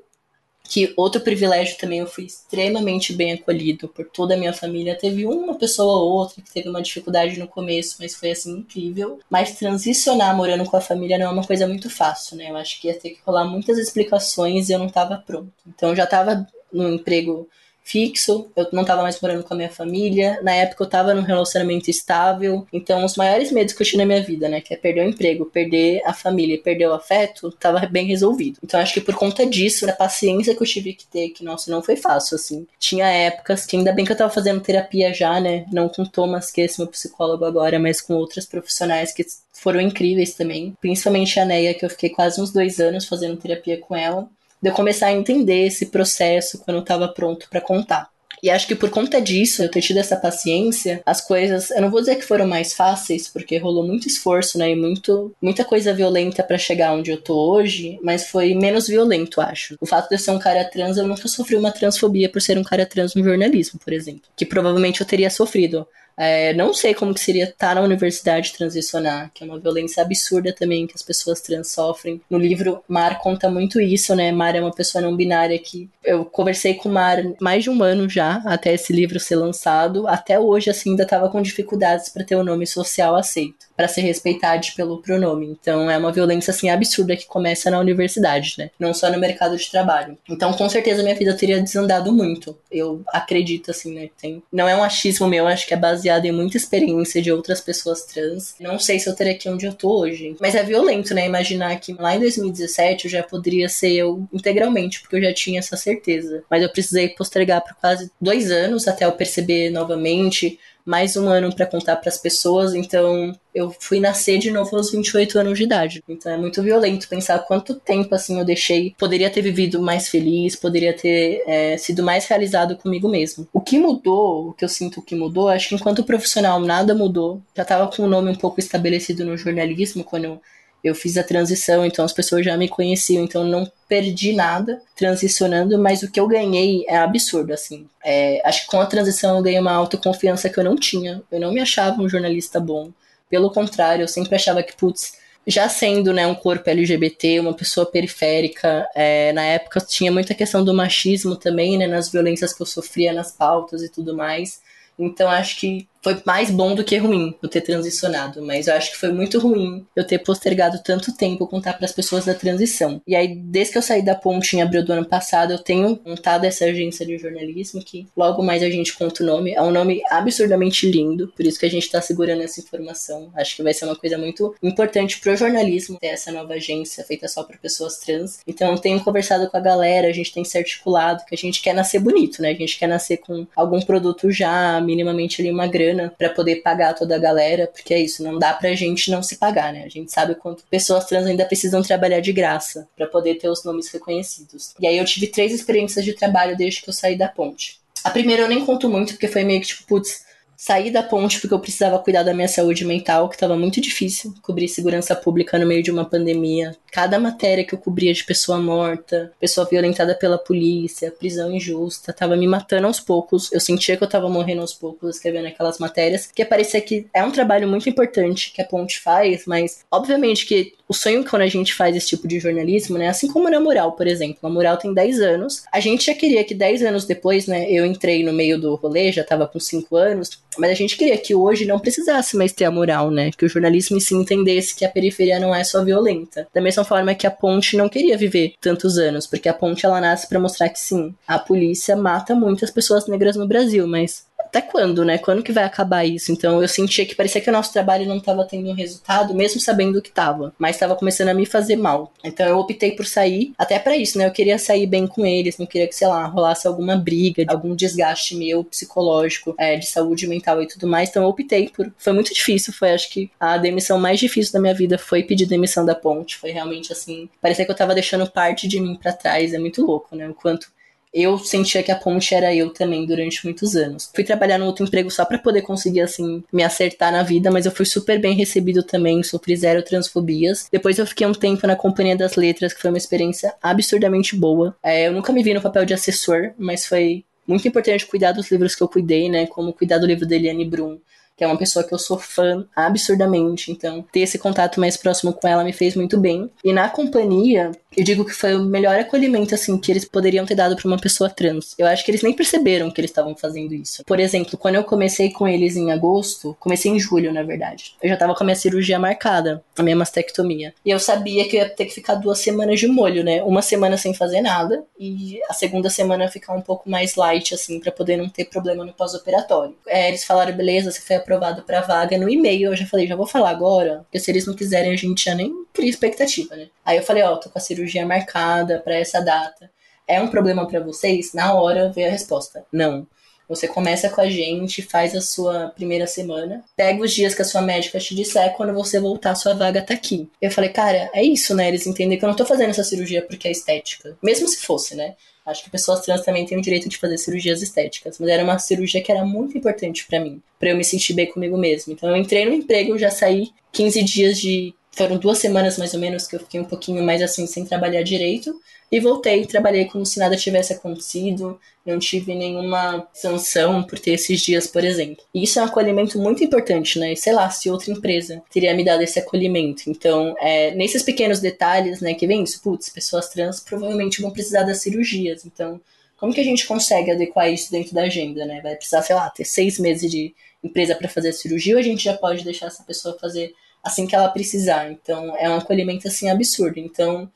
que outro privilégio também eu fui extremamente bem acolhido por toda a minha família. Teve uma pessoa ou outra que teve uma dificuldade no começo, mas foi assim incrível. Mas transicionar morando com a família não é uma coisa muito fácil, né? Eu acho que ia ter que rolar muitas explicações e eu não estava pronto. Então eu já estava no emprego fixo, eu não estava mais morando com a minha família, na época eu estava num relacionamento estável, então os maiores medos que eu tinha na minha vida, né, que é perder o emprego, perder a família, perder o afeto, estava bem resolvido. Então acho que por conta disso, a paciência que eu tive que ter, que nossa, não foi fácil, assim. Tinha épocas que ainda bem que eu estava fazendo terapia já, né, não com Thomas, que é esse meu psicólogo agora, mas com outras profissionais que foram incríveis também, principalmente a Neia, que eu fiquei quase uns dois anos fazendo terapia com ela de eu começar a entender esse processo quando eu estava pronto para contar. E acho que por conta disso, eu ter tido essa paciência, as coisas, eu não vou dizer que foram mais fáceis, porque rolou muito esforço, né, e muito, muita coisa violenta para chegar onde eu tô hoje, mas foi menos violento, acho. O fato de eu ser um cara trans, eu nunca sofri uma transfobia por ser um cara trans no jornalismo, por exemplo, que provavelmente eu teria sofrido. É, não sei como que seria estar na universidade transicionar, que é uma violência absurda também que as pessoas trans sofrem. No livro, Mar conta muito isso, né? Mar é uma pessoa não binária que eu conversei com Mar mais de um ano já, até esse livro ser lançado. Até hoje, assim, ainda estava com dificuldades para ter o um nome social aceito, para ser respeitado pelo pronome. Então, é uma violência, assim, absurda que começa na universidade, né? Não só no mercado de trabalho. Então, com certeza, minha vida teria desandado muito. Eu acredito, assim, né? Tem... Não é um achismo meu, acho que é baseado em muita experiência de outras pessoas trans. Não sei se eu teria aqui onde eu tô hoje. Mas é violento, né? Imaginar que lá em 2017 eu já poderia ser eu integralmente, porque eu já tinha essa certeza. Mas eu precisei postergar por quase dois anos até eu perceber novamente mais um ano para contar para as pessoas, então eu fui nascer de novo aos 28 anos de idade. Então é muito violento pensar quanto tempo assim eu deixei. Poderia ter vivido mais feliz, poderia ter é, sido mais realizado comigo mesmo. O que mudou, o que eu sinto que mudou, acho que enquanto profissional nada mudou. Já estava com o nome um pouco estabelecido no jornalismo quando eu eu fiz a transição, então as pessoas já me conheciam, então não perdi nada transicionando, mas o que eu ganhei é absurdo, assim. É, acho que com a transição eu ganhei uma autoconfiança que eu não tinha. Eu não me achava um jornalista bom. Pelo contrário, eu sempre achava que, putz, já sendo né, um corpo LGBT, uma pessoa periférica, é, na época tinha muita questão do machismo também, né, nas violências que eu sofria nas pautas e tudo mais. Então acho que foi mais bom do que ruim eu ter transicionado, mas eu acho que foi muito ruim eu ter postergado tanto tempo contar para as pessoas da transição. E aí, desde que eu saí da ponte em abril do ano passado, eu tenho montado essa agência de jornalismo que logo mais a gente conta o nome. É um nome absurdamente lindo, por isso que a gente está segurando essa informação. Acho que vai ser uma coisa muito importante pro jornalismo ter essa nova agência feita só para pessoas trans. Então, eu tenho conversado com a galera, a gente tem se articulado que a gente quer nascer bonito, né? A gente quer nascer com algum produto já minimamente ali uma grana grana para poder pagar toda a galera, porque é isso, não dá pra gente não se pagar, né? A gente sabe quanto pessoas trans ainda precisam trabalhar de graça para poder ter os nomes reconhecidos. E aí eu tive três experiências de trabalho desde que eu saí da ponte. A primeira eu nem conto muito, porque foi meio que tipo, putz, Saí da ponte porque eu precisava cuidar da minha saúde mental, que estava muito difícil. Cobrir segurança pública no meio de uma pandemia. Cada matéria que eu cobria de pessoa morta, pessoa violentada pela polícia, prisão injusta, tava me matando aos poucos. Eu sentia que eu tava morrendo aos poucos escrevendo aquelas matérias, que parecia que é um trabalho muito importante que a ponte faz, mas obviamente que o sonho quando a gente faz esse tipo de jornalismo, né? Assim como na Mural, por exemplo. A Mural tem 10 anos. A gente já queria que 10 anos depois, né? Eu entrei no meio do rolê, já tava com 5 anos. Mas a gente queria que hoje não precisasse mais ter a Mural, né? Que o jornalismo em si entendesse que a periferia não é só violenta. Da mesma forma que a ponte não queria viver tantos anos, porque a ponte ela nasce para mostrar que sim, a polícia mata muitas pessoas negras no Brasil, mas até quando, né? Quando que vai acabar isso? Então eu sentia que parecia que o nosso trabalho não estava tendo um resultado, mesmo sabendo que estava, mas estava começando a me fazer mal. Então eu optei por sair, até para isso, né? Eu queria sair bem com eles, não queria que, sei lá, rolasse alguma briga, algum desgaste meu psicológico, é, de saúde mental e tudo mais. Então eu optei por. Foi muito difícil, foi acho que a demissão mais difícil da minha vida foi pedir demissão da ponte. Foi realmente assim, parecia que eu tava deixando parte de mim para trás. É muito louco, né? O quanto eu sentia que a ponte era eu também durante muitos anos. Fui trabalhar no outro emprego só para poder conseguir, assim, me acertar na vida, mas eu fui super bem recebido também, sofri zero transfobias. Depois eu fiquei um tempo na Companhia das Letras, que foi uma experiência absurdamente boa. É, eu nunca me vi no papel de assessor, mas foi muito importante cuidar dos livros que eu cuidei, né? Como cuidar do livro da Eliane Brum, que é uma pessoa que eu sou fã absurdamente. Então, ter esse contato mais próximo com ela me fez muito bem. E na companhia, eu digo que foi o melhor acolhimento assim que eles poderiam ter dado para uma pessoa trans. Eu acho que eles nem perceberam que eles estavam fazendo isso. Por exemplo, quando eu comecei com eles em agosto, comecei em julho, na verdade. Eu já tava com a minha cirurgia marcada, a minha mastectomia. E eu sabia que eu ia ter que ficar duas semanas de molho, né? Uma semana sem fazer nada e a segunda semana ficar um pouco mais light assim para poder não ter problema no pós-operatório. É, eles falaram: "Beleza, você foi aprovado para vaga no e-mail". Eu já falei: "Já vou falar agora, porque se eles não quiserem a gente já nem cria expectativa, né?". Aí eu falei: "Ó, oh, tô com a cirurgia marcada para essa data. É um problema para vocês? Na hora veio a resposta: não. Você começa com a gente, faz a sua primeira semana, pega os dias que a sua médica te disser, quando você voltar, sua vaga tá aqui. Eu falei, cara, é isso, né? Eles entendem que eu não tô fazendo essa cirurgia porque é estética. Mesmo se fosse, né? Acho que pessoas trans também têm o direito de fazer cirurgias estéticas, mas era uma cirurgia que era muito importante para mim, para eu me sentir bem comigo mesmo. Então eu entrei no emprego, já saí 15 dias de foram duas semanas mais ou menos que eu fiquei um pouquinho mais assim sem trabalhar direito e voltei, trabalhei como se nada tivesse acontecido, não tive nenhuma sanção por ter esses dias, por exemplo. E isso é um acolhimento muito importante, né? Sei lá, se outra empresa teria me dado esse acolhimento. Então, é, nesses pequenos detalhes, né, que vem isso, putz, pessoas trans provavelmente vão precisar das cirurgias. Então, como que a gente consegue adequar isso dentro da agenda, né? Vai precisar, sei lá, ter seis meses de empresa para fazer a cirurgia ou a gente já pode deixar essa pessoa fazer assim que ela precisar. Então, é um acolhimento assim absurdo. Então,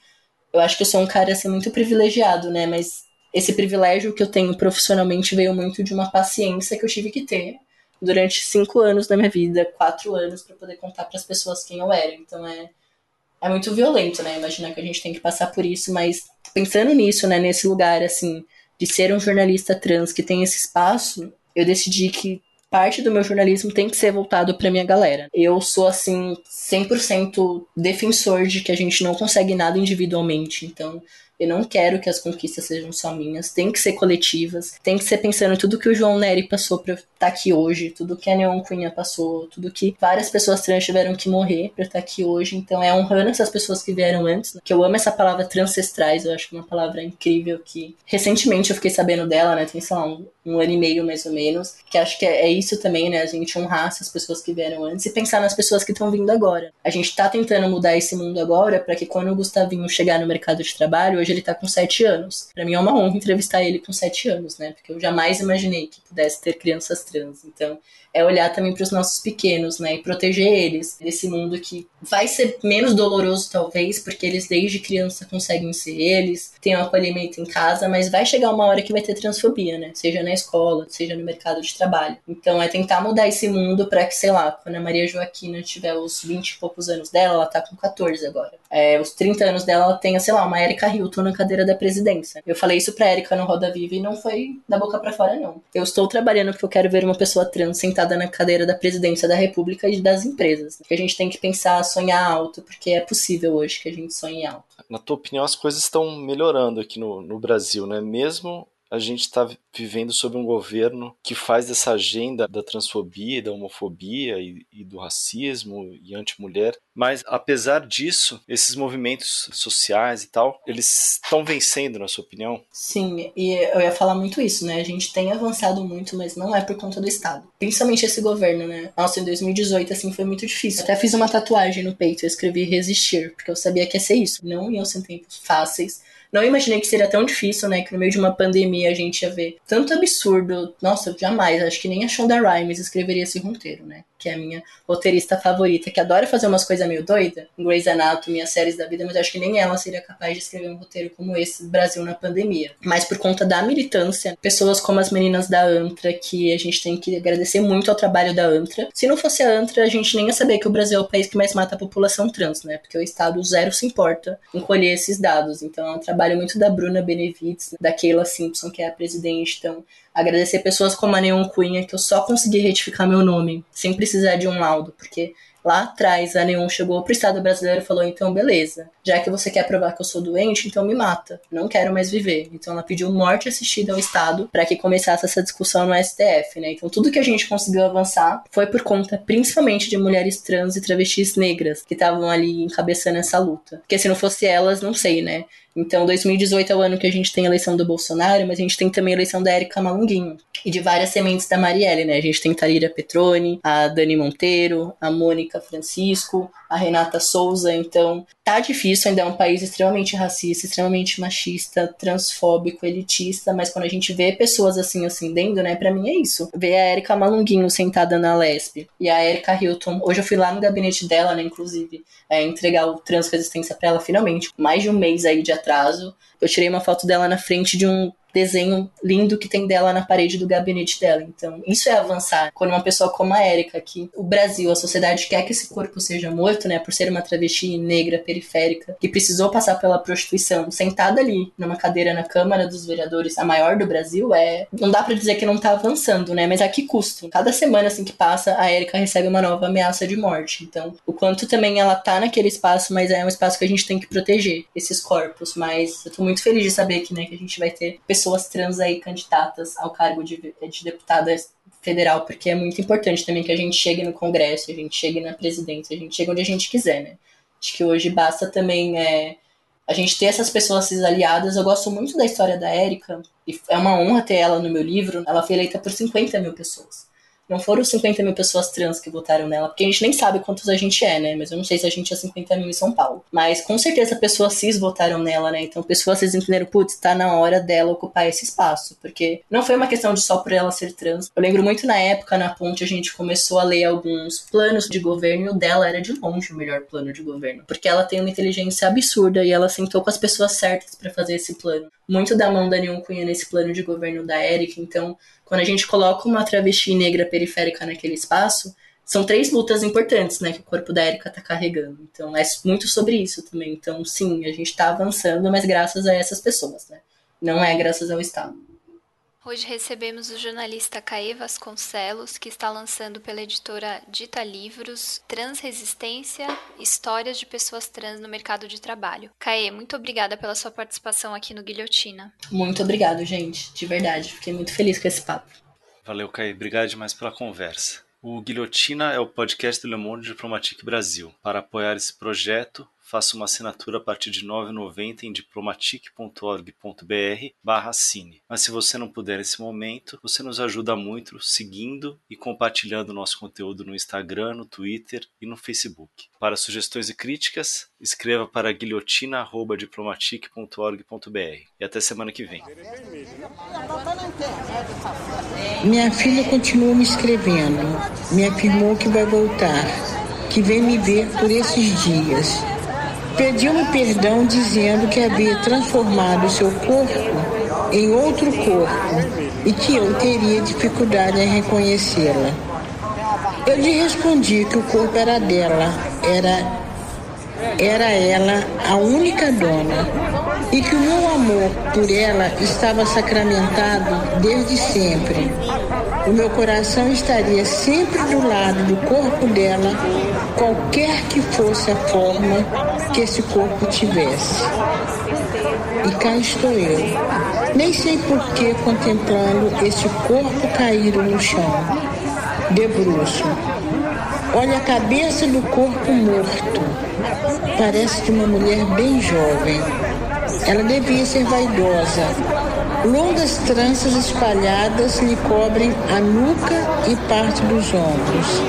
eu acho que eu sou um cara assim muito privilegiado, né? Mas esse privilégio que eu tenho profissionalmente veio muito de uma paciência que eu tive que ter durante cinco anos da minha vida, quatro anos, para poder contar para as pessoas quem eu era. Então, é é muito violento, né? Imaginar que a gente tem que passar por isso, mas pensando nisso, né, nesse lugar assim, de ser um jornalista trans que tem esse espaço, eu decidi que parte do meu jornalismo tem que ser voltado para minha galera. Eu sou assim 100% defensor de que a gente não consegue nada individualmente. Então, Eu não quero que as conquistas sejam só minhas, tem que ser coletivas, tem que ser pensando tudo que o João Nery passou eu estar tá aqui hoje, tudo que a Neon Cunha passou, tudo que várias pessoas trans tiveram que morrer eu estar tá aqui hoje. Então é honrando essas pessoas que vieram antes, que eu amo essa palavra transcestrais, eu acho que é uma palavra incrível que recentemente eu fiquei sabendo dela, né? Tem, sei lá, um ano e meio mais ou menos, que acho que é, é isso também, né? A gente honrar essas pessoas que vieram antes e pensar nas pessoas que estão vindo agora. A gente tá tentando mudar esse mundo agora para que quando o Gustavinho chegar no mercado de trabalho, hoje ele tá com sete anos. Para mim é uma honra entrevistar ele com sete anos, né? Porque eu jamais imaginei que pudesse ter crianças trans. Então, é olhar também para os nossos pequenos, né? E proteger eles desse mundo que vai ser menos doloroso, talvez, porque eles desde criança conseguem ser eles, têm um acolhimento em casa, mas vai chegar uma hora que vai ter transfobia, né? Seja na escola, seja no mercado de trabalho. Então é tentar mudar esse mundo para que, sei lá, quando a Maria Joaquina tiver os 20 e poucos anos dela, ela tá com 14 agora. É, os 30 anos dela, ela tenha, sei lá, uma Erika Hilton na cadeira da presidência. Eu falei isso pra Erika no Roda Viva e não foi da boca para fora, não. Eu estou trabalhando porque eu quero ver uma pessoa trans sentada na cadeira da presidência da República e das empresas. Que a gente tem que pensar, sonhar alto, porque é possível hoje que a gente sonhe alto. Na tua opinião, as coisas estão melhorando aqui no, no Brasil, né? Mesmo a gente está vivendo sob um governo que faz dessa agenda da transfobia, da homofobia e, e do racismo e anti-mulher. Mas, apesar disso, esses movimentos sociais e tal, eles estão vencendo, na sua opinião? Sim, e eu ia falar muito isso, né? A gente tem avançado muito, mas não é por conta do Estado. Principalmente esse governo, né? Nossa, em 2018, assim, foi muito difícil. Até fiz uma tatuagem no peito, eu escrevi resistir, porque eu sabia que ia ser isso. Não iam ser tempos fáceis não imaginei que seria tão difícil, né? Que no meio de uma pandemia a gente ia ver tanto absurdo. Nossa, jamais. Acho que nem a Shonda Rhimes escreveria esse roteiro, né? Que é a minha roteirista favorita, que adora fazer umas coisas meio doidas. Grey's Anatomy, as séries da vida, mas acho que nem ela seria capaz de escrever um roteiro como esse Brasil na pandemia. Mas por conta da militância, pessoas como as meninas da Antra, que a gente tem que agradecer muito ao trabalho da Antra. Se não fosse a Antra, a gente nem ia saber que o Brasil é o país que mais mata a população trans, né? Porque o Estado zero se importa em colher esses dados. Então é um trabalho trabalho muito da Bruna Benevides, da Keila Simpson, que é a presidente. Então, agradecer pessoas como a Neon Cunha, que eu só consegui retificar meu nome, sem precisar de um laudo, porque Lá atrás, a Neon chegou pro Estado brasileiro e falou: então, beleza, já que você quer provar que eu sou doente, então me mata. Não quero mais viver. Então, ela pediu morte assistida ao Estado para que começasse essa discussão no STF, né? Então, tudo que a gente conseguiu avançar foi por conta, principalmente, de mulheres trans e travestis negras que estavam ali encabeçando essa luta. Porque se não fosse elas, não sei, né? Então, 2018 é o ano que a gente tem a eleição do Bolsonaro, mas a gente tem também a eleição da Érica Malunguinho e de várias sementes da Marielle, né? A gente tem Talira Petroni, a Dani Monteiro, a Mônica Francisco, a Renata Souza. Então, tá difícil, ainda é um país extremamente racista, extremamente machista, transfóbico, elitista, mas quando a gente vê pessoas assim ascendendo, né, para mim é isso. Ver a Erika Malunguinho sentada na Lesp e a Erika Hilton. Hoje eu fui lá no gabinete dela, né, inclusive, é, entregar o transresistência para ela finalmente, mais de um mês aí de atraso. Eu tirei uma foto dela na frente de um desenho lindo que tem dela na parede do gabinete dela. Então, isso é avançar. Quando uma pessoa como a Érica, que o Brasil, a sociedade quer que esse corpo seja morto, né, por ser uma travesti negra periférica, que precisou passar pela prostituição, sentada ali numa cadeira na Câmara dos Vereadores, a maior do Brasil, é, não dá para dizer que não tá avançando, né, mas a que custo? Cada semana assim que passa, a Érica recebe uma nova ameaça de morte. Então, o quanto também ela tá naquele espaço, mas é um espaço que a gente tem que proteger esses corpos, mas eu tô muito feliz de saber que, né, que a gente vai ter pessoas pessoas trans aí candidatas ao cargo de, de deputada federal, porque é muito importante também que a gente chegue no Congresso, a gente chegue na presidência, a gente chegue onde a gente quiser, né? Acho que hoje basta também é, a gente ter essas pessoas aliadas. Eu gosto muito da história da Érica, e é uma honra ter ela no meu livro. Ela foi eleita por 50 mil pessoas. Não foram 50 mil pessoas trans que votaram nela, porque a gente nem sabe quantos a gente é, né? Mas eu não sei se a gente é 50 mil em São Paulo. Mas com certeza pessoas cis votaram nela, né? Então pessoas cis entenderam, putz, tá na hora dela ocupar esse espaço. Porque não foi uma questão de só por ela ser trans. Eu lembro muito na época, na ponte, a gente começou a ler alguns planos de governo e o dela era de longe o melhor plano de governo. Porque ela tem uma inteligência absurda e ela sentou com as pessoas certas para fazer esse plano. Muito da mão da Neon Cunha nesse plano de governo da Eric, então quando a gente coloca uma travesti negra periférica naquele espaço, são três lutas importantes, né, que o corpo da Erika tá carregando. Então, é muito sobre isso também. Então, sim, a gente tá avançando, mas graças a essas pessoas, né? Não é graças ao Estado. Hoje recebemos o jornalista Caê Vasconcelos, que está lançando pela editora Dita Livros Transresistência, Histórias de Pessoas Trans no Mercado de Trabalho. Caê, muito obrigada pela sua participação aqui no Guilhotina. Muito obrigado, gente, de verdade. Fiquei muito feliz com esse papo. Valeu, Caê. Obrigado demais pela conversa. O Guilhotina é o podcast do Le Monde Diplomatique Brasil. Para apoiar esse projeto, faça uma assinatura a partir de R$ 9,90 em diplomatic.org.br. Mas se você não puder nesse momento, você nos ajuda muito seguindo e compartilhando nosso conteúdo no Instagram, no Twitter e no Facebook. Para sugestões e críticas, escreva para guilhotina.diplomatic.org.br. E até semana que vem. Minha filha continua me escrevendo. Me afirmou que vai voltar, que vem me ver por esses dias Pediu-me perdão dizendo que havia transformado seu corpo em outro corpo e que eu teria dificuldade em reconhecê-la. Eu lhe respondi que o corpo era dela, era era ela a única dona e que o meu amor por ela estava sacramentado desde sempre. O meu coração estaria sempre do lado do corpo dela, qualquer que fosse a forma que esse corpo tivesse. E cá estou eu, nem sei por que contemplando esse corpo caído no chão, de bruxo. Olha a cabeça do corpo morto. Parece de uma mulher bem jovem. Ela devia ser vaidosa. Longas tranças espalhadas lhe cobrem a nuca e parte dos ombros.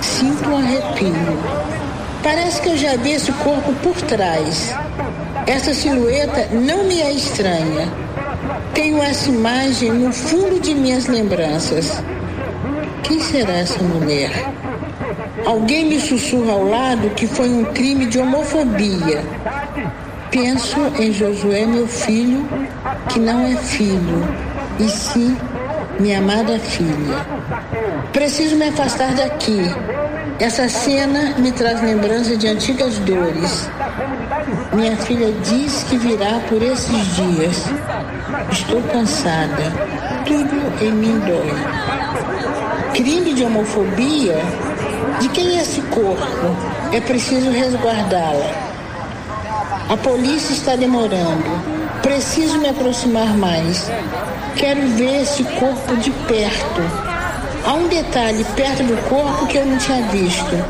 Sinto um arrepio. Parece que eu já vi esse corpo por trás. Essa silhueta não me é estranha. Tenho essa imagem no fundo de minhas lembranças. Quem será essa mulher? Alguém me sussurra ao lado que foi um crime de homofobia. Penso em Josué, meu filho, que não é filho, e sim minha amada filha. Preciso me afastar daqui. Essa cena me traz lembrança de antigas dores. Minha filha diz que virá por esses dias. Estou cansada. Tudo em mim dói. Crime de homofobia? De quem é esse corpo? É preciso resguardá-la. A polícia está demorando. Preciso me aproximar mais. Quero ver esse corpo de perto. Há um detalhe perto do corpo que eu não tinha visto.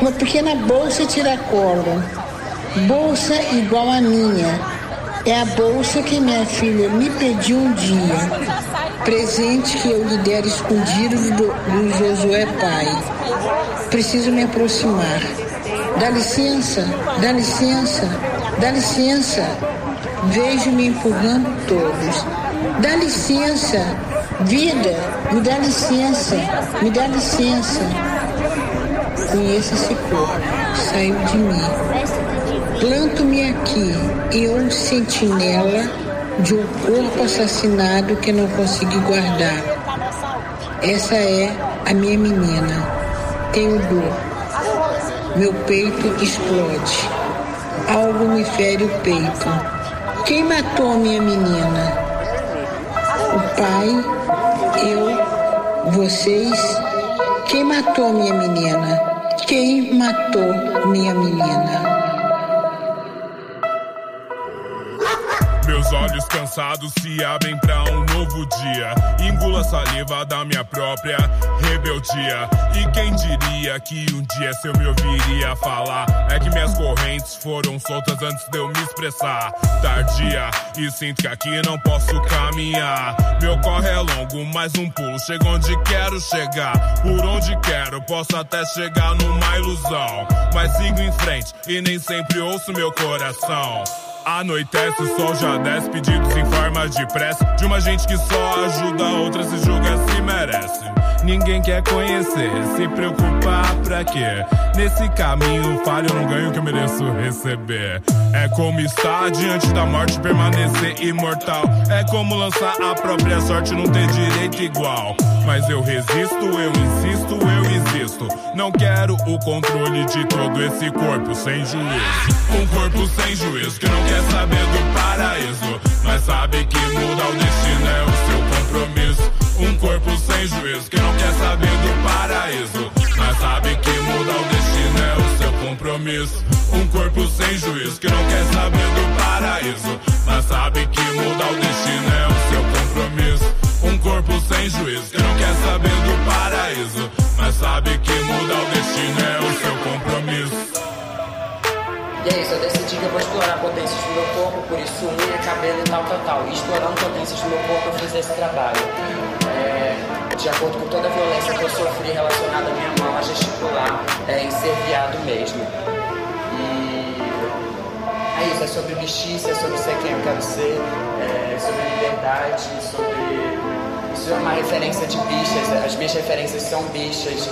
Uma pequena bolsa tiracolo. Bolsa igual a minha. É a bolsa que minha filha me pediu um dia. Presente que eu lhe dera escondido do, do Josué pai. Preciso me aproximar. Dá licença, dá licença, dá licença. Vejo me empurrando todos. Dá licença, Vida, me dá licença, me dá licença. Conheça esse corpo, saiu de mim. Planto-me aqui, eu sentinela de um corpo assassinado que não consegui guardar. Essa é a minha menina. Tenho dor. Meu peito explode. Algo me fere o peito. Quem matou a minha menina? O pai eu, vocês. Quem matou minha menina? Quem matou minha menina? Cansados se abrem pra um novo dia. Engula a saliva da minha própria rebeldia. E quem diria que um dia se eu me ouviria falar? É que minhas correntes foram soltas antes de eu me expressar. Tardia, e sinto que aqui não posso caminhar. Meu corre é longo, mais um pulo. Chego onde quero chegar. Por onde quero, posso até chegar numa ilusão. Mas sigo em frente e nem sempre ouço meu coração. Anoitece, o sol já desce, pedidos em forma de prece. De uma gente que só ajuda a outra, se julga se merece. Ninguém quer conhecer, se preocupar pra quê? Nesse caminho falho, não ganho o que eu mereço receber. É como estar diante da morte, permanecer imortal. É como lançar a própria sorte, não ter direito igual. Mas eu resisto, eu insisto, eu existo. Não quero o controle de todo esse corpo sem juízo. Um corpo sem juízo que não quer saber do paraíso. Mas sabe que mudar o destino é o seu juiz que não quer saber do paraíso, mas sabe que mudar o destino é o seu compromisso. Um corpo sem juiz que não quer saber do paraíso, mas sabe que mudar o destino é o seu compromisso. Um corpo sem juiz que não quer saber do paraíso, mas sabe que mudar o destino é o seu compromisso. E é isso, eu decidi que eu vou explorar potências do meu corpo, por isso unha, cabelo e tal, tal, tal. E explorando potências do meu corpo, eu fiz esse trabalho. De acordo com toda a violência que eu sofri relacionada à minha mão a gesticular, é, em ser viado mesmo. E é isso, é sobre justiça, é sobre ser quem eu quero ser, é sobre liberdade, sobre. Isso é uma referência de bichas, as minhas referências são bichas.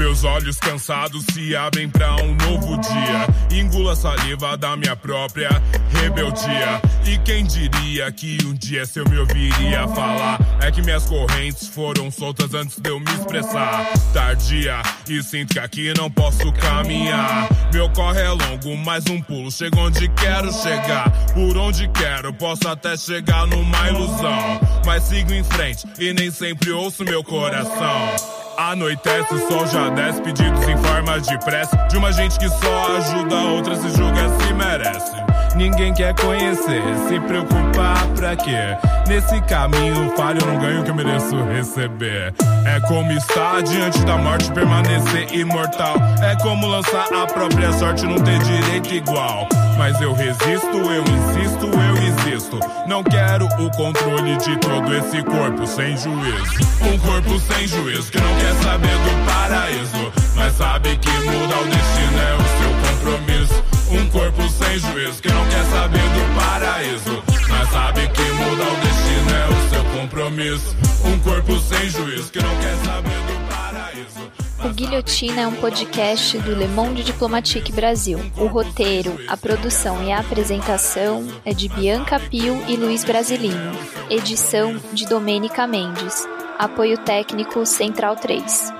Meus olhos cansados se abrem pra um novo dia. Engula a saliva da minha própria rebeldia. E quem diria que um dia se eu me ouviria falar? É que minhas correntes foram soltas antes de eu me expressar. Tardia, e sinto que aqui não posso caminhar. Meu corre é longo, mais um pulo. Chego onde quero chegar. Por onde quero, posso até chegar numa ilusão. Mas sigo em frente e nem sempre ouço meu coração. Anoitece, o sol já desce, pedidos em forma de prece. De uma gente que só ajuda a outra, se julga, se merece. Ninguém quer conhecer, se preocupar pra quê? Nesse caminho falho, não ganho o que eu mereço receber. É como estar diante da morte, permanecer imortal. É como lançar a própria sorte, não ter direito igual. Mas eu resisto, eu insisto, eu existo. Não quero o controle de todo esse corpo sem juízo. Um corpo sem juízo que não quer saber do paraíso, mas sabe que mudar o destino é o seu compromisso. Um corpo sem juízo que não quer saber do paraíso, mas sabe que mudar o destino é o seu compromisso. Um corpo sem juízo que não quer saber do paraíso. O Guilhotina é um podcast do Le Monde Diplomatique Brasil. O roteiro, a produção e a apresentação é de Bianca Pio e Luiz Brasilino. Edição de Domênica Mendes. Apoio técnico Central 3.